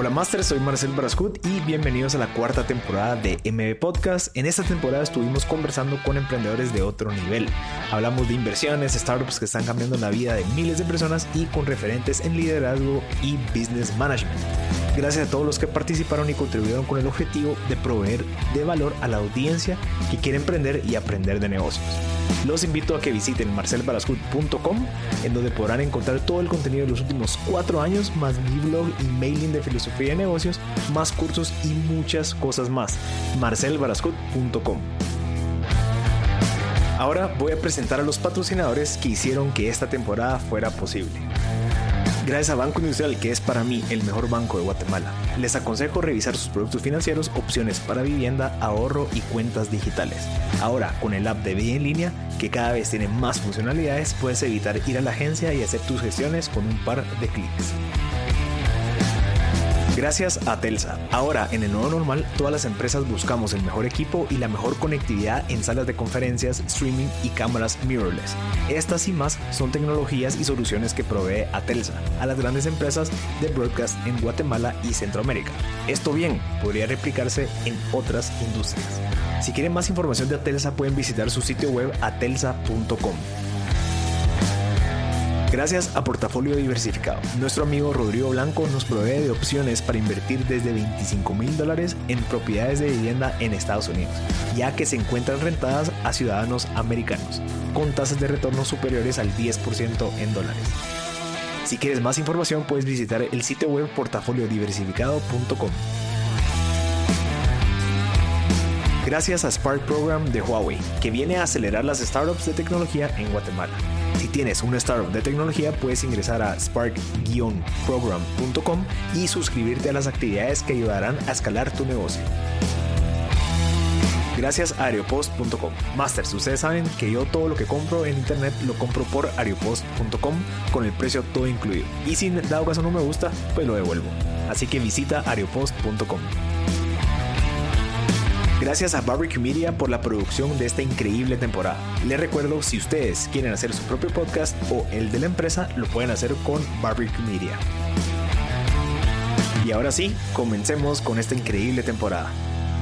Hola Master, soy Marcel Barascut y bienvenidos a la cuarta temporada de MB Podcast. En esta temporada estuvimos conversando con emprendedores de otro nivel. Hablamos de inversiones, startups que están cambiando la vida de miles de personas y con referentes en liderazgo y business management. Gracias a todos los que participaron y contribuyeron con el objetivo de proveer de valor a la audiencia que quiere emprender y aprender de negocios. Los invito a que visiten marcelbarascut.com en donde podrán encontrar todo el contenido de los últimos cuatro años, más mi blog y mailing de filosofía de negocios, más cursos y muchas cosas más. marcelbarascut.com Ahora voy a presentar a los patrocinadores que hicieron que esta temporada fuera posible. Gracias a Banco Industrial, que es para mí el mejor banco de Guatemala, les aconsejo revisar sus productos financieros, opciones para vivienda, ahorro y cuentas digitales. Ahora, con el app de Vida en línea, que cada vez tiene más funcionalidades, puedes evitar ir a la agencia y hacer tus gestiones con un par de clics. Gracias a Telsa. Ahora, en el nuevo normal, todas las empresas buscamos el mejor equipo y la mejor conectividad en salas de conferencias, streaming y cámaras mirrorless. Estas y más son tecnologías y soluciones que provee a Telsa a las grandes empresas de broadcast en Guatemala y Centroamérica. Esto bien podría replicarse en otras industrias. Si quieren más información de Atelsa pueden visitar su sitio web atelsa.com. Gracias a Portafolio Diversificado, nuestro amigo Rodrigo Blanco nos provee de opciones para invertir desde 25 mil dólares en propiedades de vivienda en Estados Unidos, ya que se encuentran rentadas a ciudadanos americanos, con tasas de retorno superiores al 10% en dólares. Si quieres más información puedes visitar el sitio web portafoliodiversificado.com. Gracias a Spark Program de Huawei, que viene a acelerar las startups de tecnología en Guatemala. Si tienes una startup de tecnología, puedes ingresar a spark-program.com y suscribirte a las actividades que ayudarán a escalar tu negocio. Gracias a Aeropost.com. Masters, ustedes saben que yo todo lo que compro en internet lo compro por Aeropost.com con el precio todo incluido. Y si dado caso no me gusta, pues lo devuelvo. Así que visita Aeropost.com. Gracias a Barbecue Media por la producción de esta increíble temporada. Les recuerdo, si ustedes quieren hacer su propio podcast o el de la empresa, lo pueden hacer con Barbecue Media. Y ahora sí, comencemos con esta increíble temporada.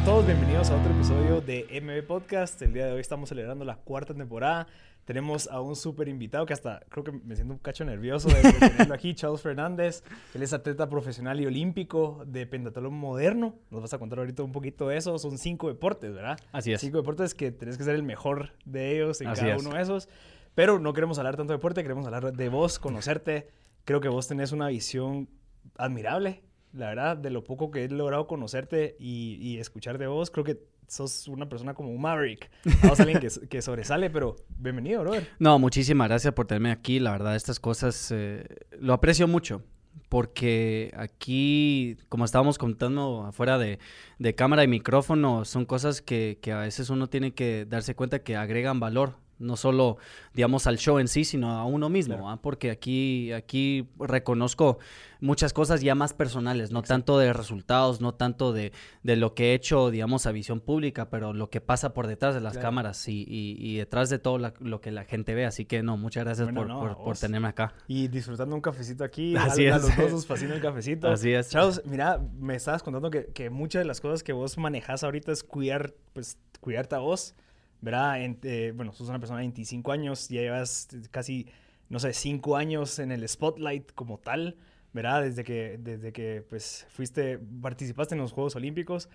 Todos bienvenidos a otro episodio de MB Podcast. El día de hoy estamos celebrando la cuarta temporada. Tenemos a un súper invitado que hasta creo que me siento un cacho nervioso de, tenerlo aquí, Charles Fernández. Él es atleta profesional y olímpico de pentatlón moderno. Nos vas a contar ahorita un poquito de eso. Son cinco deportes, ¿verdad? Así es. Cinco deportes que tenés que ser el mejor de ellos en cada uno de esos. Pero no queremos hablar tanto de deporte, queremos hablar de vos, conocerte. Creo que vos tenés una visión admirable, la verdad, de lo poco que he logrado conocerte y, y escuchar de vos. Creo que sos una persona como un maverick. Vamos alguien que, sobresale, pero bienvenido, brother. No, muchísimas gracias por tenerme aquí. La verdad, estas cosas eh, lo aprecio mucho. Porque aquí, como estábamos contando afuera de, de cámara y micrófono, son cosas que a veces uno tiene que darse cuenta que agregan valor no solo, digamos, al show en sí, sino a uno mismo, porque aquí, aquí reconozco muchas cosas ya más personales, no tanto de resultados, no tanto de, de, lo que he hecho, digamos, a visión pública, pero lo que pasa por detrás de las cámaras y, y, detrás de todo lo que la gente ve. Así que no, muchas gracias por, por, tenerme acá. Y disfrutando un cafecito aquí. Así a, es. A los dos nos fascina el cafecito. Así es. Charles, mira, me estabas contando que, que muchas de las cosas que vos manejas ahorita es cuidar, pues, cuidarte a vos. ¿Verdad? Eh, bueno, sos una persona de 25 años, ya llevas casi, no sé, 5 años en el spotlight como tal, ¿verdad? Desde que, desde que pues, fuiste, participaste en los Juegos Olímpicos.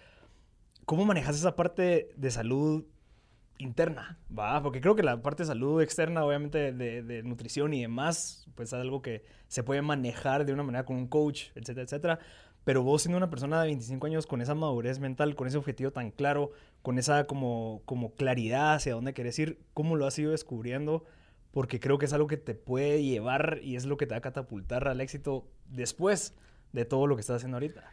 ¿Cómo manejas esa parte de salud interna? ¿Va? Porque creo que la parte de salud externa, obviamente, de, de nutrición y demás, pues es algo que se puede manejar de una manera con un coach, etcétera, etcétera. Pero vos siendo una persona de 25 años con esa madurez mental, con ese objetivo tan claro, con esa como, como claridad hacia dónde querés ir, ¿cómo lo has ido descubriendo? Porque creo que es algo que te puede llevar y es lo que te va a catapultar al éxito después de todo lo que estás haciendo ahorita.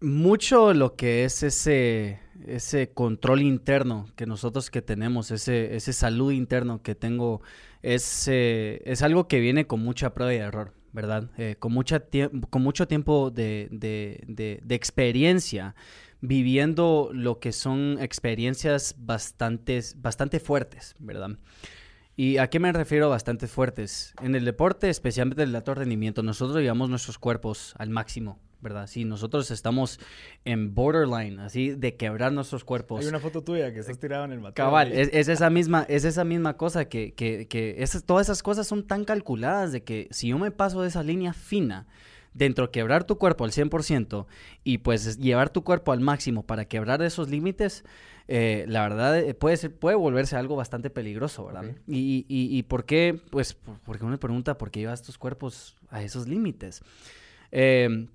Mucho lo que es ese, ese control interno que nosotros que tenemos, ese, ese salud interno que tengo, es, eh, es algo que viene con mucha prueba y error. ¿verdad? Eh, con, mucha con mucho tiempo de, de, de, experiencia viviendo lo que son experiencias bastantes, bastante fuertes, ¿verdad? ¿Y a qué me refiero bastante fuertes? En el deporte, especialmente en el alto rendimiento, nosotros llevamos nuestros cuerpos al máximo, ¿verdad? Si nosotros estamos en borderline, así, de quebrar nuestros cuerpos. Hay una foto tuya que estás tirado en el mateo. Cabal, es, es, esa misma, es esa misma cosa que, que, que esas, todas esas cosas son tan calculadas de que si yo me paso de esa línea fina, dentro de quebrar tu cuerpo al 100% y pues llevar tu cuerpo al máximo para quebrar esos límites, eh, la verdad eh, puede, ser, puede volverse algo bastante peligroso, ¿verdad? Y, y, y, por qué? Pues porque uno me pregunta por qué llevas tus cuerpos a esos límites. Eh,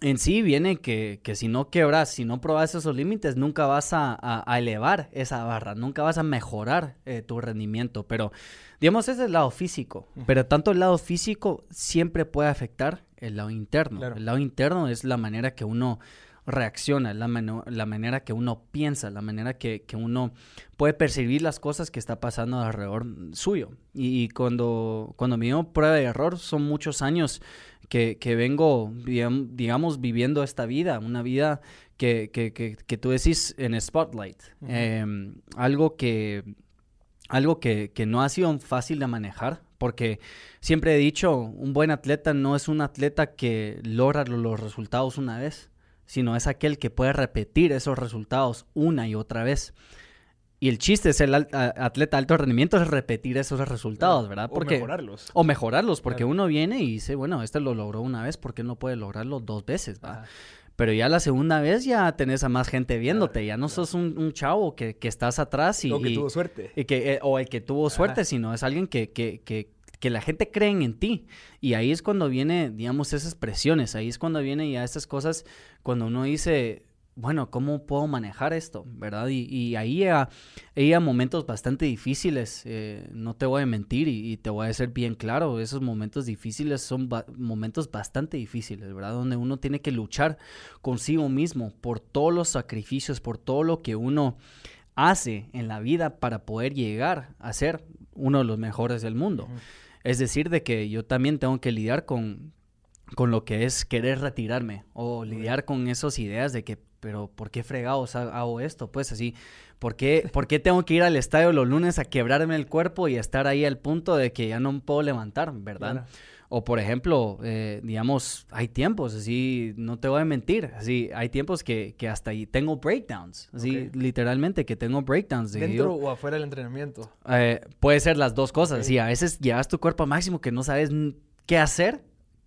en sí viene que, que, si no quebras, si no probas esos límites, nunca vas a, a, a, elevar esa barra, nunca vas a mejorar eh, tu rendimiento. Pero, digamos, ese es el lado físico. Uh -huh. Pero tanto el lado físico siempre puede afectar el lado interno. Claro. El lado interno es la manera que uno reacciona, la, la manera que uno piensa, la manera que, que, uno puede percibir las cosas que está pasando alrededor suyo. Y, y cuando, cuando me dio prueba de error, son muchos años que, que, vengo, digamos, viviendo esta vida, una vida que, que, que tú decís en Spotlight. Uh -huh. eh, algo que, algo que, que, no ha sido fácil de manejar, porque siempre he dicho, un buen atleta no es un atleta que logra los resultados una vez, sino es aquel que puede repetir esos resultados una y otra vez. Y el chiste es el atleta de alto rendimiento es repetir esos resultados, ¿verdad? Porque, o mejorarlos. O mejorarlos, porque claro. uno viene y dice, bueno, este lo logró una vez, ¿por qué no puede lograrlo dos veces? ¿va? Pero ya la segunda vez ya tenés a más gente viéndote, claro, ya no claro. sos un, un, chavo que, que, estás atrás y... O que tuvo suerte. Y que, eh, o el que tuvo suerte, Ajá. sino es alguien que, que, que que la gente cree en ti. Y ahí es cuando viene, digamos, esas presiones, ahí es cuando viene ya estas cosas, cuando uno dice, bueno, ¿cómo puedo manejar esto? ¿Verdad? Y, y ahí hay momentos bastante difíciles, eh, no te voy a mentir y, y, te voy a decir bien claro, esos momentos difíciles son ba momentos bastante difíciles, ¿verdad? Donde uno tiene que luchar consigo mismo por todos los sacrificios, por todo lo que uno hace en la vida para poder llegar a ser uno de los mejores del mundo. Uh -huh. Es decir, de que yo también tengo que lidiar con, con lo que es querer retirarme o lidiar con esas ideas de que, pero ¿por qué fregados hago esto? Pues así, ¿por qué, ¿por qué tengo que ir al estadio los lunes a quebrarme el cuerpo y estar ahí al punto de que ya no puedo levantar, ¿verdad? Claro. O por ejemplo, eh, digamos, hay tiempos, así, no te voy a mentir, así, hay tiempos que, que hasta ahí tengo breakdowns, así, okay. literalmente que tengo breakdowns. De ¿Dentro yo, o afuera del entrenamiento? Eh, puede ser las dos cosas, okay. así, a veces llevas tu cuerpo máximo que no sabes qué hacer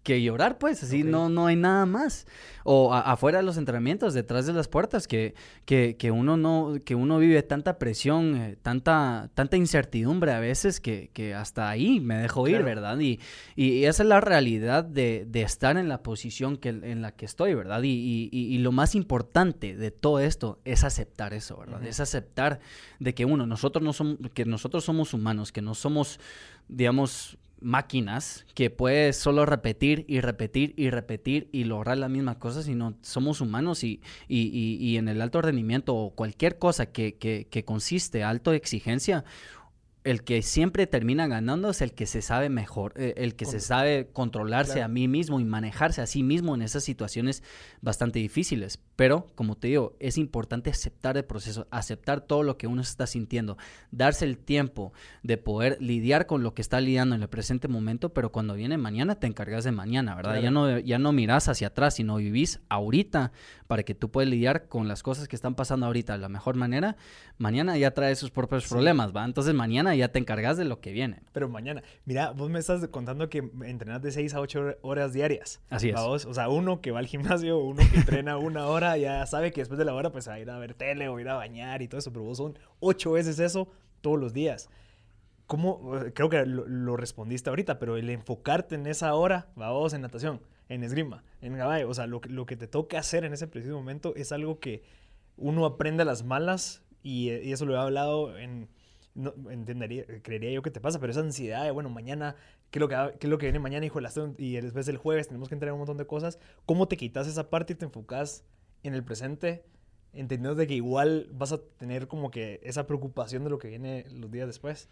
que llorar, pues, así okay. no, no hay nada más. O a, afuera de los entrenamientos, detrás de las puertas, que, que, que uno no, que uno vive tanta presión, eh, tanta, tanta incertidumbre a veces que, que hasta ahí me dejo ir, claro. ¿verdad? Y, y, esa es la realidad de, de, estar en la posición que, en la que estoy, ¿verdad? Y, y, lo más importante de todo esto es aceptar eso, ¿verdad? Uh -huh. Es aceptar de que uno, nosotros no somos, que nosotros somos humanos, que no somos, digamos, máquinas que puedes solo repetir y repetir y repetir y lograr la misma cosa, sino somos humanos y, y, y, y en el alto rendimiento o cualquier cosa que, que, que consiste alto exigencia, el que siempre termina ganando es el que se sabe mejor, eh, el que Con... se sabe controlarse claro. a mí mismo y manejarse a sí mismo en esas situaciones bastante difíciles. Pero, como te digo, es importante aceptar el proceso, aceptar todo lo que uno está sintiendo, darse el tiempo de poder lidiar con lo que está lidiando en el presente momento, pero cuando viene mañana te encargas de mañana, ¿verdad? Claro. Ya, no, ya no miras hacia atrás, sino vivís ahorita para que tú puedas lidiar con las cosas que están pasando ahorita de la mejor manera. Mañana ya trae sus propios sí. problemas, ¿va? Entonces mañana ya te encargas de lo que viene. Pero mañana, mira, vos me estás contando que entrenas de 6 a 8 horas diarias. Así es. Vos, o sea, uno que va al gimnasio, uno que entrena una hora, ya sabe que después de la hora pues va a ir a ver tele o ir a bañar y todo eso, pero vos son 8 veces eso todos los días. ¿Cómo? Creo que lo, lo respondiste ahorita, pero el enfocarte en esa hora, vos en natación, en esgrima, en caballo, o sea, lo, lo que te toca hacer en ese preciso momento es algo que uno aprende a las malas y, y eso lo he hablado en no entendería, creería yo que te pasa, pero esa ansiedad de, bueno, mañana, ¿qué es lo que, qué es lo que viene mañana, hijo? Y después del jueves tenemos que entregar un montón de cosas. ¿Cómo te quitas esa parte y te enfocas en el presente, entendiendo de que igual vas a tener como que esa preocupación de lo que viene los días después?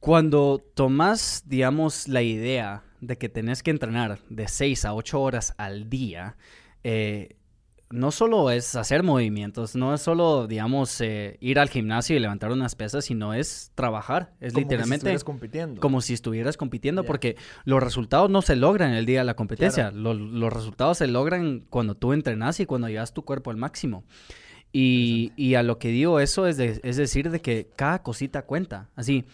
Cuando tomas, digamos, la idea de que tenés que entrenar de 6 a 8 horas al día, eh, no solo es hacer movimientos, no es solo, digamos, eh, ir al gimnasio y levantar unas pesas, sino es trabajar. Es Como literalmente Que si estuvieras compitiendo. como si estuvieras compitiendo, porque los resultados no se logran el día de la competencia. Los, los resultados se logran cuando tú entrenas y cuando llevas tu cuerpo al máximo. Y, y a lo que digo eso es, de- es decir, de que cada cosita cuenta. Así,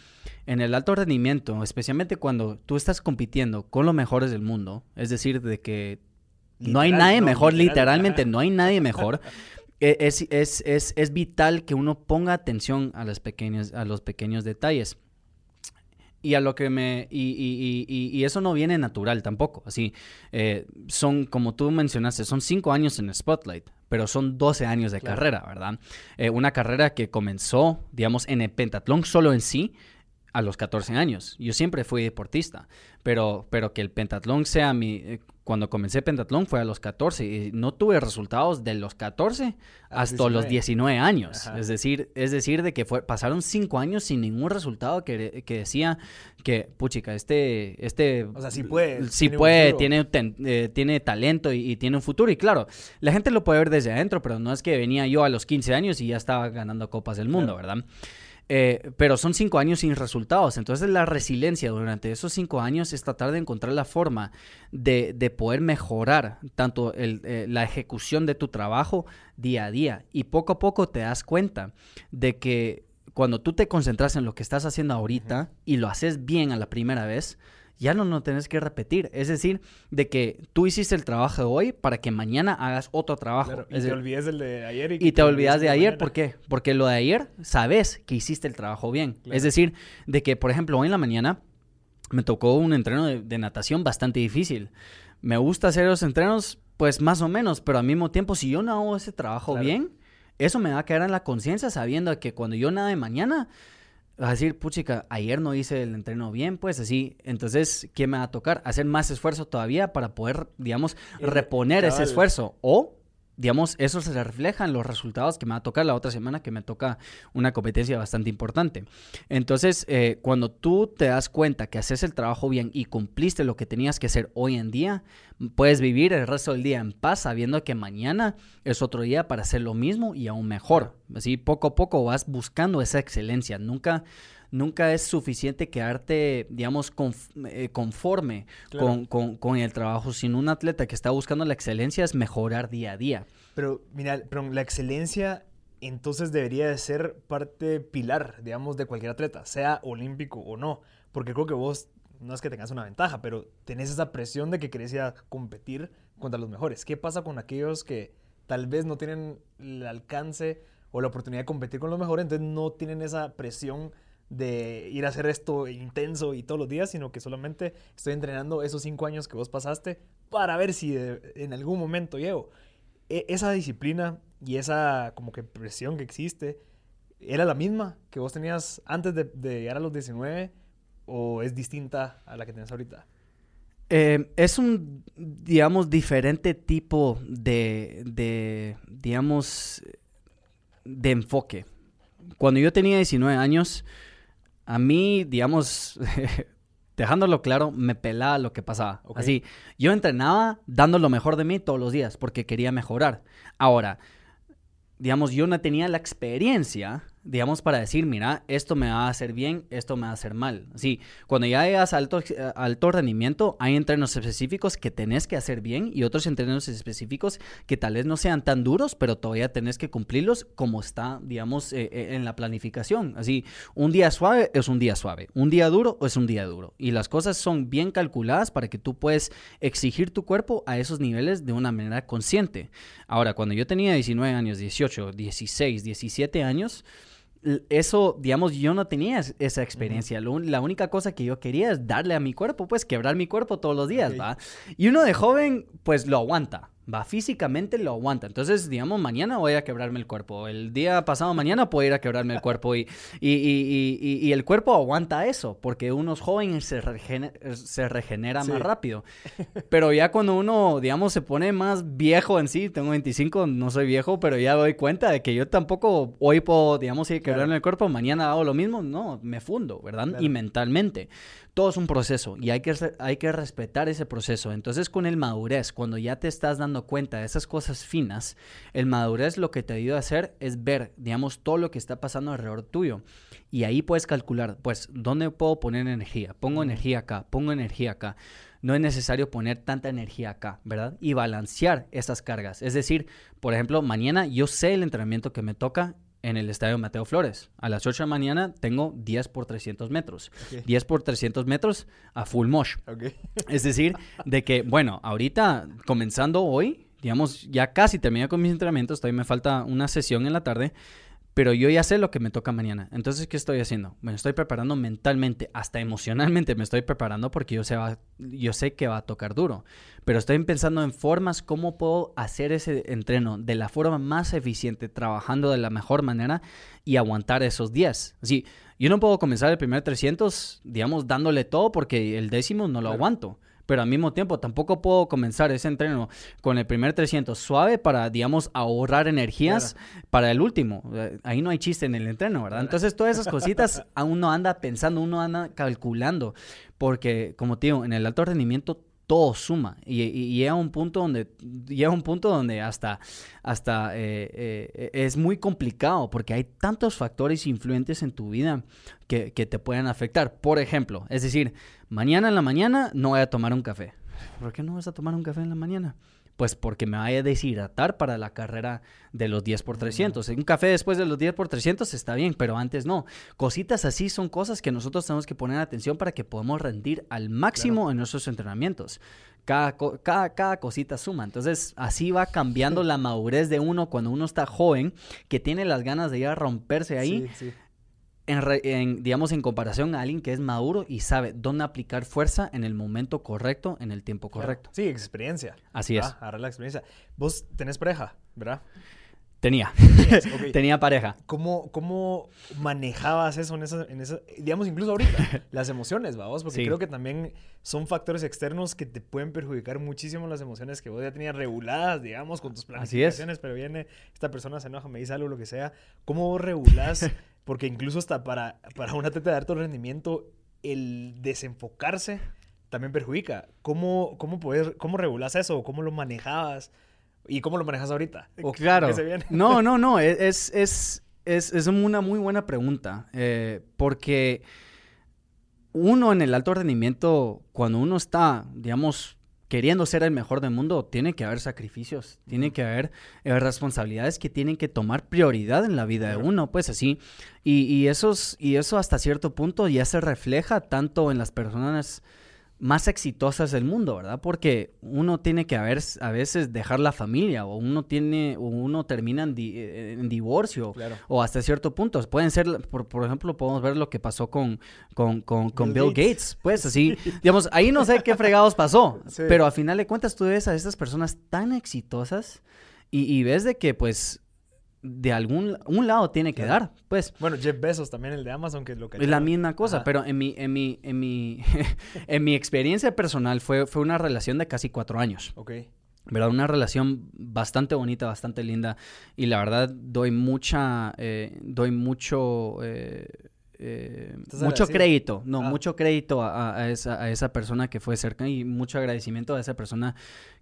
en el alto rendimiento, especialmente cuando tú estás compitiendo con los mejores del mundo, es decir, de que no hay nadie no, mejor, literal, literalmente ajá. no hay nadie mejor. Es, es, es, es vital que uno ponga atención a, las pequeñas, a los pequeños detalles. Y a lo que me. Y, y- y- y- eso no viene natural tampoco. Así. eh, son, como tú mencionaste, son cinco años en Spotlight, pero son 12 años de Claro. carrera, ¿verdad? Eh, una carrera que comenzó, digamos, en el pentatlón solo en sí a los 14 años. Yo siempre fui deportista, pero, pero que el pentatlón sea mi... eh, Cuando comencé pentatlón fue a los 14 y no tuve resultados de los 14 A los hasta los 19 años. Ajá. Es decir, es decir, de que fue, pasaron 5 años sin ningún resultado que, que decía que, puchica, este... este O sea, sí puede, Sí tiene puede, tiene, ten- eh, tiene talento y, y tiene un futuro. Y claro, la gente lo puede ver desde adentro, pero no es que venía yo a los 15 años y ya estaba ganando copas del mundo, ¿verdad? Eh, pero son cinco años sin resultados. Entonces la resiliencia durante esos cinco años es tratar de encontrar la forma de, de poder mejorar tanto el, eh, la ejecución de tu trabajo día a día. Y poco a poco te das cuenta de que cuando tú te concentras en lo que estás haciendo ahorita y lo haces bien a la primera vez, ya no lo tenés que repetir. Es decir, de que tú hiciste el trabajo de hoy para que mañana hagas otro trabajo. Claro, y Es te de- olvides del de ayer. Y, y te olvidas de ayer. ¿por qué? Porque lo de ayer sabes que hiciste el trabajo bien. Claro. Es decir, de que, por ejemplo, hoy en la mañana me tocó un entreno de, de natación bastante difícil. Me gusta hacer los entrenos, pues más o menos, pero al mismo tiempo, si yo no hago ese trabajo Claro. bien, eso me va a quedar en la conciencia sabiendo que cuando yo nade mañana, vas a decir, puchica, ayer no hice el entreno bien, pues así. Entonces, ¿qué me va a tocar? Hacer más esfuerzo todavía para poder, digamos, reponer ese esfuerzo. O, digamos, eso se refleja en los resultados que me va a tocar la otra semana, que me toca una competencia bastante importante. Entonces, eh, cuando tú te das cuenta que haces el trabajo bien y cumpliste lo que tenías que hacer hoy en día, puedes vivir el resto del día en paz sabiendo que mañana es otro día para hacer lo mismo y aún mejor. Así poco a poco vas buscando esa excelencia. Nunca, nunca es suficiente quedarte, digamos, eh, conforme Claro. con, con- con el trabajo. Sino un atleta que está buscando la excelencia es mejorar día a día. Pero, mira, pero la excelencia entonces debería de ser parte pilar, digamos, de cualquier atleta, sea olímpico o no. Porque creo que vos, no es que tengas una ventaja, pero tenés esa presión de que querés ir a competir contra los mejores. ¿Qué pasa con aquellos que tal vez no tienen el alcance o la oportunidad de competir con los mejores, entonces no tienen esa presión de ir a hacer esto intenso y todos los días, sino que solamente estoy entrenando esos cinco años que vos pasaste para ver si en algún momento llego e- esa disciplina y esa como que presión que existe, ¿era la misma que vos tenías antes de, llegar a los 19 o es distinta a la que tienes ahorita? Eh, es un, digamos, diferente tipo de, de, digamos, de enfoque. Cuando yo tenía 19 años, a mí, digamos, dejándolo claro, me pelaba lo que pasaba. Así, yo entrenaba dando lo mejor de mí todos los días porque quería mejorar. Ahora, digamos, yo no tenía la experiencia, digamos, para decir, mira, esto me va a hacer bien, esto me va a hacer mal. Sí, cuando ya llegas a alto, a alto rendimiento, hay entrenos específicos que tenés que hacer bien y otros entrenos específicos que tal vez no sean tan duros, pero todavía tenés que cumplirlos como está, digamos, eh, eh, en la planificación. Así, un día suave es un día suave, un día duro es un día duro. Y las cosas son bien calculadas para que tú puedes exigir tu cuerpo a esos niveles de una manera consciente. Ahora, cuando yo tenía 19 años, 18, 16, 17 años, eso, digamos, yo no tenía es- esa experiencia. Lo la única cosa que yo quería es darle a mi cuerpo, pues quebrar mi cuerpo todos los días. ¿va? Y uno de joven, pues lo aguanta. Va, físicamente lo aguanta. Entonces, digamos, mañana voy a quebrarme el cuerpo. El día pasado mañana puedo ir a quebrarme el cuerpo. Y, y, y- y- el cuerpo aguanta eso, porque uno es joven y se, regene- se regenera Sí. más rápido. Pero ya cuando uno, digamos, se pone más viejo en sí, tengo 25, no soy viejo, pero ya doy cuenta de que yo tampoco hoy puedo, digamos, ir a quebrarme Claro. el cuerpo, mañana hago lo mismo, no, me fundo, ¿verdad? Claro. Y mentalmente. Todo es un proceso y hay que, hay que respetar ese proceso. Entonces con el madurez, cuando ya te estás dando cuenta de esas cosas finas, el madurez lo que te ayuda a hacer es ver, digamos, todo lo que está pasando alrededor tuyo. Y ahí puedes calcular, pues, ¿dónde puedo poner energía? Pongo energía acá, pongo energía acá. No es necesario poner tanta energía acá, ¿verdad? Y balancear esas cargas. Es decir, por ejemplo, mañana yo sé el entrenamiento que me toca en el estadio Mateo Flores. A las 8 de la mañana tengo 10 por 300 metros. 10 por 300 metros a full mosh. Es decir, de que, bueno, ahorita comenzando hoy, digamos, ya casi terminé con mis entrenamientos, todavía me falta una sesión en la tarde pero yo ya sé lo que me toca mañana. Entonces, ¿qué estoy haciendo? Me estoy preparando mentalmente, hasta emocionalmente me estoy preparando porque yo sé, yo sé que va a tocar duro. Pero estoy pensando en formas, cómo puedo hacer ese entreno de la forma más eficiente, trabajando de la mejor manera y aguantar esos días. Así, yo no puedo comenzar el primer 300, digamos, dándole todo porque el décimo no lo aguanto pero al mismo tiempo tampoco puedo comenzar ese entreno con el primer 300 suave para, digamos, ahorrar energías para el último. Ahí no hay chiste en el entreno, ¿verdad? Entonces todas esas cositas aún no anda pensando, uno anda calculando, porque como te digo, en el alto rendimiento todo suma. Y, llega un punto donde llega un punto donde hasta hasta eh, eh, es muy complicado porque hay tantos factores influentes en tu vida que, que, te pueden afectar. Por ejemplo es decir mañana en la mañana no voy a tomar un café. ¿por qué no vas a tomar un café en la mañana? Pues porque me vaya a deshidratar para la carrera de los 10 por 300. Un café después de los 10 por 300 está bien, pero antes no. Cositas así son cosas que nosotros tenemos que poner atención para que podamos rendir al máximo en nuestros entrenamientos. Cada, cada, cada, cosita suma. Entonces, así va cambiando la madurez de uno cuando uno está joven, que tiene las ganas de ir a romperse ahí. Sí, sí en, digamos, en comparación a alguien que es maduro y sabe dónde aplicar fuerza en el momento correcto, en el tiempo correcto. Sí, experiencia. Así es. Agarrar la experiencia. Vos tenés pareja, ¿verdad? Tenía. Tenía pareja. ¿Cómo, ¿Cómo manejabas eso en esa, en esa, digamos, incluso ahorita, las emociones, vamos? Porque creo que también son factores externos que te pueden perjudicar muchísimo las emociones que vos ya tenías reguladas, digamos, con tus planificaciones, pero viene esta persona se enoja, me dice algo, lo que sea. ¿Cómo vos regulás Porque incluso hasta para, para un atleta de alto rendimiento, el desenfocarse también perjudica. ¿Cómo, cómo, poder, cómo regulas eso? ¿Cómo lo manejabas? ¿Y cómo lo manejas ahorita? Claro. No, no, no. E, es, es, es, es una muy buena pregunta. Eh, porque uno en el alto rendimiento, cuando uno está, digamos, queriendo ser el mejor del mundo, tiene que haber sacrificios, tiene que haber eh, responsabilidades que tienen que tomar prioridad en la vida de uno, pues así. Y, y, esos, y eso hasta cierto punto ya se refleja tanto en las personas más exitosas del mundo, ¿verdad? Porque uno tiene que a, a veces dejar la familia o uno tiene o uno termina en, eh, divorcio o hasta cierto punto. Pueden ser, por, por, ejemplo, podemos ver lo que pasó con, con, con, Bill, Gates. Pues así, digamos, ahí no sé qué fregados pasó, pero a final de cuentas tú ves a estas personas tan exitosas y, y ves de que pues de algún un lado tiene que dar, pues. Bueno, Jeff Bezos también el de Amazon que es lo que es la misma cosa, pero en mi en mi en mi en mi experiencia personal fue fue una relación de casi cuatro años. Ok. ¿Verdad? Una relación bastante bonita, bastante linda. Y la verdad, doy mucha. Eh, doy mucho. Eh, eh, mucho crédito, no, ah. mucho crédito a, esa, a, esa, persona que fue cerca y mucho agradecimiento a esa persona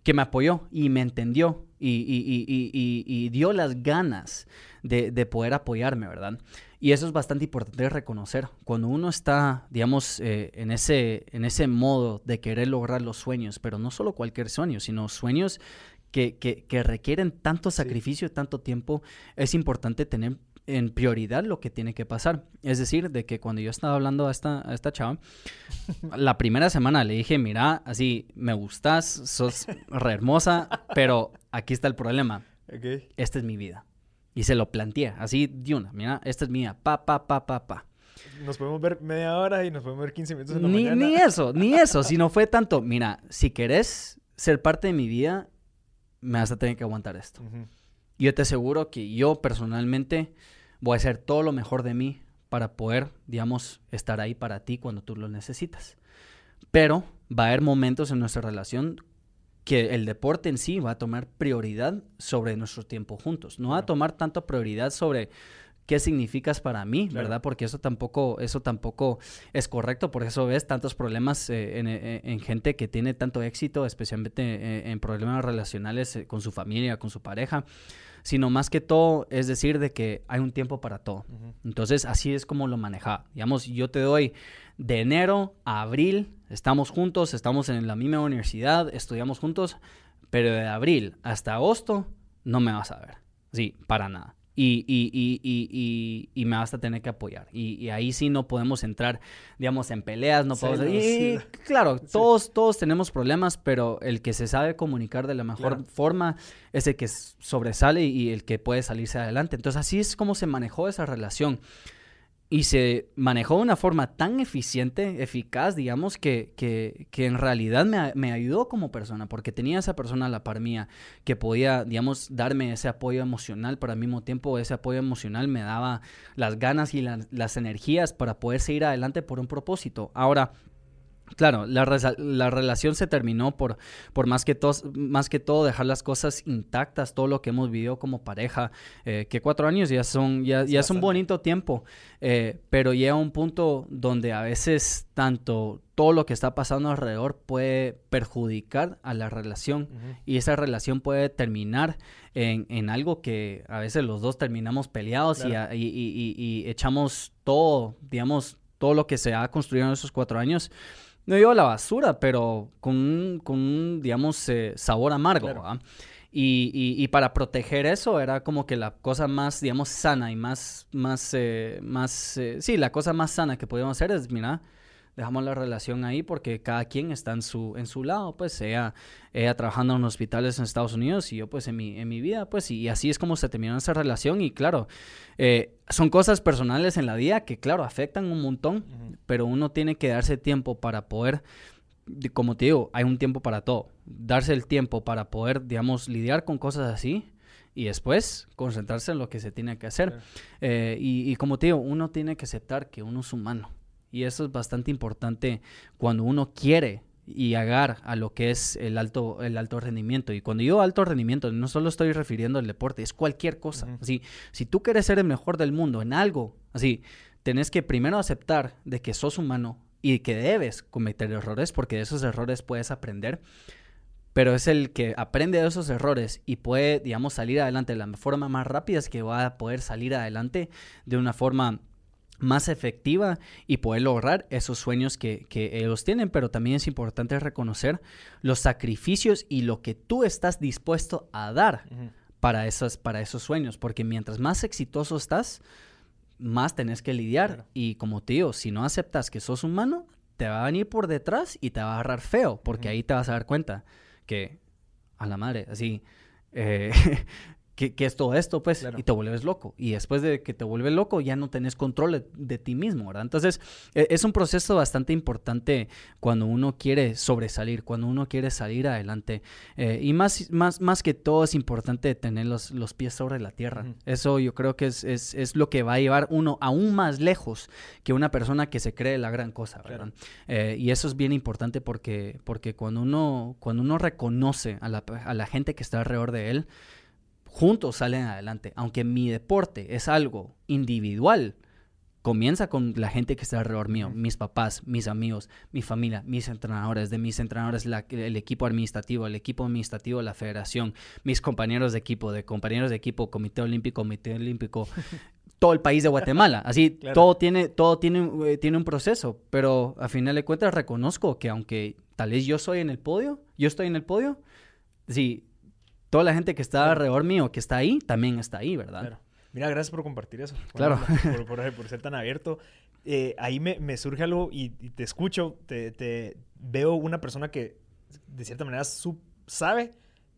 que me apoyó y me entendió y, dio las ganas de, poder apoyarme, ¿verdad? Y eso es bastante importante reconocer. Cuando uno está, digamos, eh, en, ese, en ese modo de querer lograr los sueños, pero no solo cualquier sueño, sino sueños que, que, requieren tanto sacrificio, y tanto tiempo, es importante tener en prioridad lo que tiene que pasar. Es decir, de que cuando yo estaba hablando a esta, a esta chava, la primera semana le dije, mira, así, me gustas, sos re hermosa, pero aquí está el problema. Esta es mi vida. Y se lo planteé, así de una, mira, esta es mía, pa, pa, pa, pa, pa. Nos podemos ver media hora y nos podemos ver 15 minutos en la ni, mañana. Ni eso, ni eso, si no fue tanto, mira, si querés ser parte de mi vida, me vas a tener que aguantar esto. Yo te aseguro que yo personalmente voy a hacer todo lo mejor de mí para poder, digamos, estar ahí para ti cuando tú lo necesitas. Pero va a haber momentos en nuestra relación que el deporte en sí va a tomar prioridad sobre nuestro tiempo juntos. No va a tomar tanto prioridad sobre qué significas para mí, ¿verdad? Porque eso tampoco, eso tampoco es correcto, por eso ves tantos problemas eh, eh, en, gente que tiene tanto éxito, especialmente eh, en problemas relacionales con su familia, con su pareja, sino más que todo es decir de que hay un tiempo para todo. Entonces así es como lo maneja. Digamos, yo te doy de enero a abril, estamos juntos, estamos en la misma universidad, estudiamos juntos, pero de abril hasta agosto no me vas a ver. Sí, para nada y, y, y, y, me vas a tener que apoyar. Y, ahí sí no podemos entrar, digamos, en peleas, no podemos... y, claro, todos, todos tenemos problemas, pero el que se sabe comunicar de la mejor forma es el que sobresale y el que puede salirse adelante. Entonces así es como se manejó esa relación y se manejó de una forma tan eficiente, eficaz, digamos, que, que, que en realidad me, me, ayudó como persona, porque tenía esa persona a la par mía que podía, digamos, darme ese apoyo emocional, pero al mismo tiempo ese apoyo emocional me daba las ganas y las energías para poder seguir adelante por un propósito. Ahora, Claro, la, la, relación se terminó por, por más, que más que todo dejar las cosas intactas, todo lo que hemos vivido como pareja, eh, que cuatro años ya son, ya, ya es un bonito tiempo, eh, pero llega un punto donde a veces tanto todo lo que está pasando alrededor puede perjudicar a la relación y esa relación puede terminar en, en, algo que a veces los dos terminamos peleados y, y, y echamos todo, digamos, todo lo que se ha construido en esos cuatro años no a la basura, pero con un, con digamos, eh, sabor amargo. Y, y, para proteger eso era como que la cosa más, digamos, sana y más, más, eh, más, eh, sí, la cosa más sana que podíamos hacer es, mira, dejamos la relación ahí porque cada quien está en su, en su lado, pues ella, ella trabajando en hospitales en Estados Unidos y yo pues en mi, en mi vida, pues y, así es como se terminó esa relación y claro, eh, son cosas personales en la vida que claro, afectan un montón, pero uno tiene que darse tiempo para poder como te digo, hay un tiempo para todo. Darse el tiempo para poder, digamos, lidiar con cosas así y después concentrarse en lo que se tiene que hacer. Eh, y, y, como te digo, uno tiene que aceptar que uno es humano. Y eso es bastante importante cuando uno quiere y agar a lo que es el alto, el alto rendimiento. Y cuando digo alto rendimiento, no solo estoy refiriendo al deporte, es cualquier cosa. así, si tú quieres ser el mejor del mundo en algo, así, tenés que primero aceptar de que sos humano y que debes cometer errores, porque de esos errores puedes aprender. Pero es el que aprende de esos errores y puede, digamos, salir adelante de la forma más rápida es que va a poder salir adelante de una forma más efectiva y poder lograr esos sueños que, ellos tienen, pero también es importante reconocer los sacrificios y lo que tú estás dispuesto a dar para, esos, para esos sueños, porque mientras más exitoso estás, más tenés que lidiar. Y como te digo, si no aceptas que sos humano, te va a venir por detrás y te va a agarrar feo, porque ahí te vas a dar cuenta que a la madre, así, eh, ¿Qué, es todo esto? Pues, y te vuelves loco. Y después de que te vuelves loco, ya no tenés control de, ti mismo, ¿verdad? Entonces, e, es un proceso bastante importante cuando uno quiere sobresalir, cuando uno quiere salir adelante. Eh, y más, más, más que todo, es importante tener los, los pies sobre la tierra. Eso yo creo que es, es, es, lo que va a llevar uno aún más lejos que una persona que se cree la gran cosa, ¿verdad? Eh, y eso es bien importante porque, porque cuando, uno, cuando uno reconoce a la, a la gente que está alrededor de él, juntos salen adelante. Aunque mi deporte es algo individual, comienza con la gente que está alrededor mío, mis papás, mis amigos, mi familia, mis entrenadores, de mis entrenadores el equipo administrativo, el equipo administrativo de la federación, mis compañeros de equipo, de compañeros de equipo, comité olímpico, comité olímpico, todo el país de Guatemala. Así, todo tiene, todo tiene, eh, tiene un proceso, pero a final de cuentas reconozco que aunque tal vez yo soy en el podio, yo estoy en el podio, sí, toda la gente que está alrededor mío, que está ahí, también está ahí, ¿verdad? Mira, gracias por compartir eso. Claro. Por, ser tan abierto. Eh, ahí me, surge algo y, te escucho, te, veo una persona que de cierta manera sabe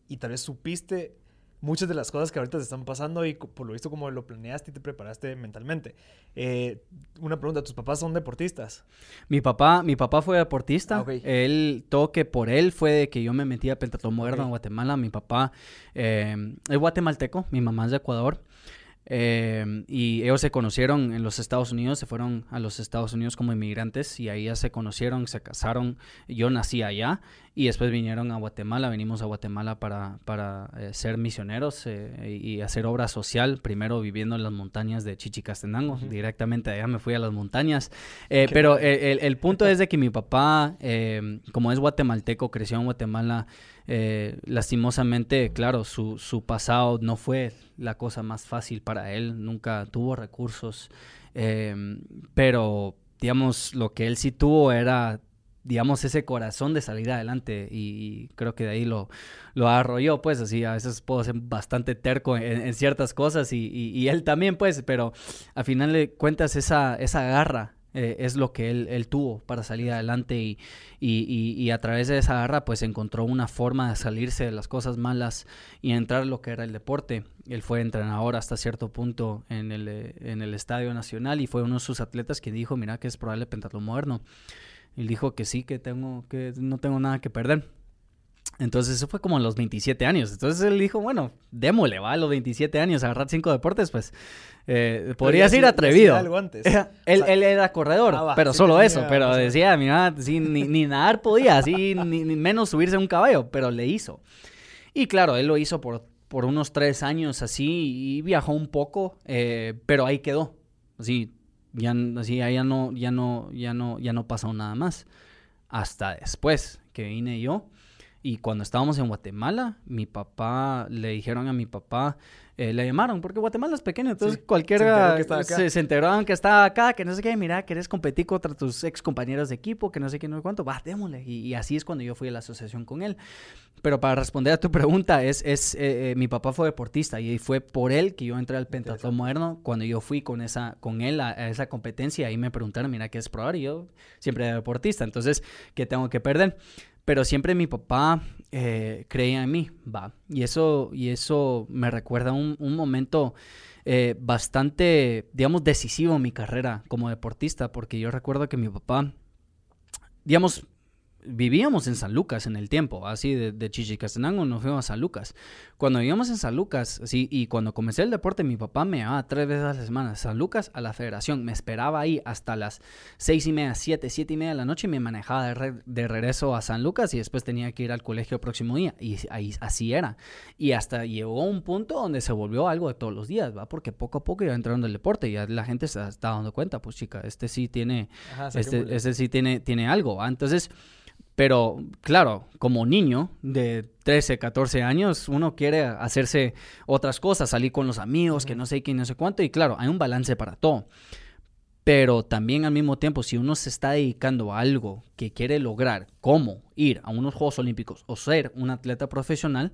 y tal vez supiste muchas de las cosas que ahorita te están pasando y por lo visto como lo planeaste y te preparaste mentalmente. Eh, una pregunta, ¿tus papás son deportistas? Mi papá, mi papá fue deportista. Ah, él, todo que por él fue de que yo me metí a pentatlón moderno en Guatemala. Mi papá eh, es guatemalteco, mi mamá es de Ecuador. Eh, y ellos se conocieron en los Estados Unidos, se fueron a los Estados Unidos como inmigrantes y ahí ya se conocieron, se casaron. Yo nací allá Y después vinieron a Guatemala, venimos a Guatemala para, para eh, ser misioneros eh, y hacer obra social, primero viviendo en las montañas de Chichicastenango, directamente allá me fui a las montañas. Eh, pero el, el, punto es de que mi papá, como es guatemalteco, creció en Guatemala, lastimosamente, claro, su, su pasado no fue la cosa más fácil para él, nunca tuvo recursos, pero digamos, lo que él sí tuvo era digamos, ese corazón de salir adelante y, creo que de ahí lo, lo arrolló, pues así, a veces puedo ser bastante terco en, ciertas cosas y, él también, pues, pero al final de cuentas esa, esa garra eh, es lo que él, él, tuvo para salir adelante y, y, a través de esa garra pues encontró una forma de salirse de las cosas malas y entrar a lo que era el deporte. Él fue entrenador hasta cierto punto en el, en el Estadio Nacional y fue uno de sus atletas que dijo, mira que es probable pentatlón moderno. Él dijo que sí, que tengo, que no tengo nada que perder. Entonces eso fue como a los 27 años. Entonces él dijo, bueno, démosle, va a los 27 años, agarrar cinco deportes, pues eh, podrías ir atrevido. Algo antes. él, él, era corredor, ah, pero solo eso. Pero decía, mira, sí, ni, ni, nadar podía, así, ni, menos subirse a un caballo, pero le hizo. Y claro, él lo hizo por, por unos tres años así y viajó un poco, eh, pero ahí quedó. Así, ya, así, ya no, ya no, ya no, ya no pasó nada más. Hasta después que vine yo. Y cuando estábamos en Guatemala, mi papá, le dijeron a mi papá, eh, le llamaron, porque Guatemala es pequeño, entonces cualquiera se, se, enteraron que estaba acá, que no sé qué, mira, querés competir contra tus ex compañeros de equipo, que no sé qué, no sé cuánto, va, démosle. Y, así es cuando yo fui a la asociación con él. Pero para responder a tu pregunta, es, es eh, eh, mi papá fue deportista y fue por él que yo entré al pentatlón moderno. Cuando yo fui con, esa, con él a, esa competencia, ahí me preguntaron, mira, ¿qué es probar? Y yo siempre era deportista, entonces, ¿qué tengo que perder? Pero siempre mi papá eh, creía en mí, va. Y eso, y eso me recuerda un, un momento eh, bastante, digamos, decisivo en mi carrera como deportista, porque yo recuerdo que mi papá, digamos, vivíamos en San Lucas en el tiempo, así de, de Chichicastenango nos fuimos a San Lucas. Cuando vivíamos en San Lucas, así, y cuando comencé el deporte, mi papá me llevaba tres veces a la semana San Lucas a la federación. Me esperaba ahí hasta las seis y media, siete, siete y media de la noche y me manejaba de, regreso a San Lucas y después tenía que ir al colegio el próximo día. Y ahí así era. Y hasta llegó un punto donde se volvió algo de todos los días, ¿va? Porque poco a poco iba entrando en el deporte y ya la gente se está dando cuenta, pues chica, este sí tiene, este, este sí tiene, tiene algo, ¿va? Entonces... Pero claro, como niño de 13, 14 años, uno quiere hacerse otras cosas, salir con los amigos, que no sé qué, no sé cuánto, y claro, hay un balance para todo. Pero también al mismo tiempo, si uno se está dedicando a algo que quiere lograr, como ir a unos Juegos Olímpicos o ser un atleta profesional,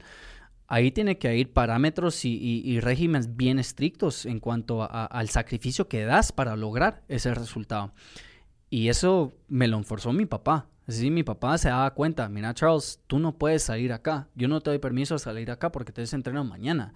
ahí tiene que haber parámetros y, regímenes bien estrictos en cuanto al sacrificio que das para lograr ese resultado. Y eso me lo enforzó mi papá. Así mi papá se daba cuenta, mira Charles, tú no puedes salir acá, yo no te doy permiso de salir acá porque te entreno mañana.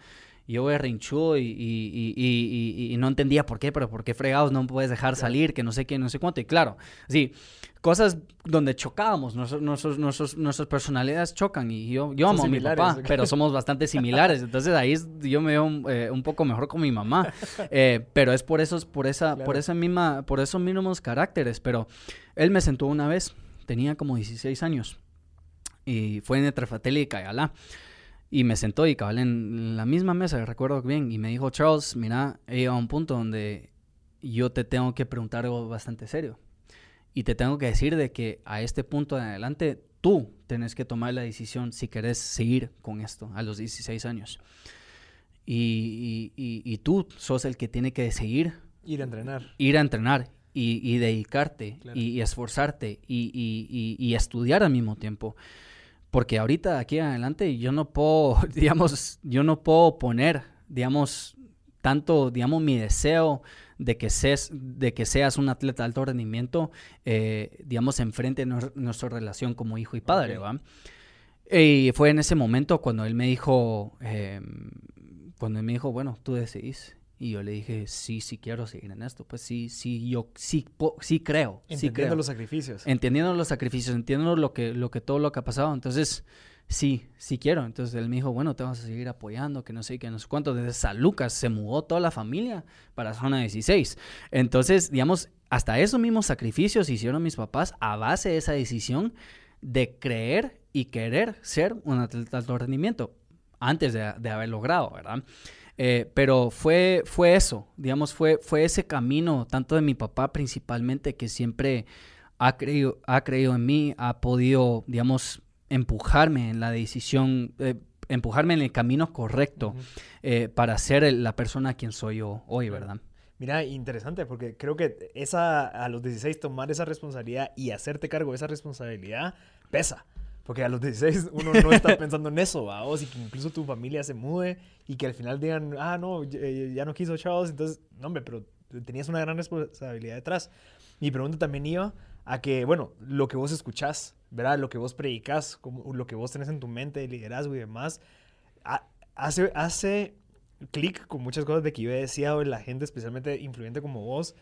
Yo berrinchó y, y, y, y, no entendía por qué, pero por qué fregados no puedes dejar salir, que no sé qué, no sé cuánto. Y claro, sí, cosas donde chocábamos, nuestros, nuestras personalidades chocan y yo, yo amo a mi papá, pero somos bastante similares. Entonces ahí yo me veo un, eh, un, poco mejor con mi mamá. Eh, pero es por esos, por esa, por esa misma, por esos mismos caracteres. Pero él me sentó una vez tenía como 16 años. Y fue en Trefatelli y Cayala. Y me sentó y cabal en la misma mesa, recuerdo bien, y me dijo, Charles, mira, he llegado a un punto donde yo te tengo que preguntar algo bastante serio. Y te tengo que decir de que a este punto de adelante tú tenés que tomar la decisión si querés seguir con esto a los 16 años. Y, y, y tú sos el que tiene que seguir. Ir a entrenar. Ir a entrenar y, dedicarte y, esforzarte y, estudiar al mismo tiempo. Porque ahorita aquí adelante yo no puedo, digamos, yo no puedo poner, digamos, tanto, digamos, mi deseo de que seas, de que seas un atleta de alto rendimiento, eh, digamos, enfrente de nuestra relación como hijo y padre, ¿va? Y fue en ese momento cuando él me dijo, em, cuando él me dijo, bueno, tú decidís. Y yo le dije, sí, sí quiero seguir en esto. Pues sí, sí, yo sí, sí creo. Entendiendo los sacrificios. Entendiendo los sacrificios, entiendo lo que, lo que, todo lo que ha pasado. Entonces, sí, sí quiero. Entonces él me dijo, bueno, te vamos a seguir apoyando, que no sé, que no sé cuánto. Desde San Lucas se mudó toda la familia para zona 16. Entonces, digamos, hasta esos mismos sacrificios hicieron mis papás a base de esa decisión de creer y querer ser un atleta de alto rendimiento antes de, haber logrado, ¿verdad? Eh, pero fue, fue eso, digamos, fue, fue ese camino, tanto de mi papá principalmente, que siempre ha creído, ha creído en mí, ha podido, digamos, empujarme en la decisión, eh, empujarme en el camino correcto eh, para ser la persona quien soy yo hoy, ¿verdad? Mira, interesante, porque creo que esa, a los 16 tomar esa responsabilidad y hacerte cargo de esa responsabilidad pesa. Porque a los 16 uno no está pensando en eso, vamos, y que incluso tu familia se mude y que al final digan, ah, no, ya no quiso chavos, entonces, no, hombre, pero tenías una gran responsabilidad detrás. Mi pregunta también iba a que, bueno, lo que vos escuchás, ¿verdad? Lo que vos predicas, como, lo que vos tenés en tu mente de liderazgo y demás, hace, hace clic con muchas cosas de que yo he decía la gente especialmente influyente como vos,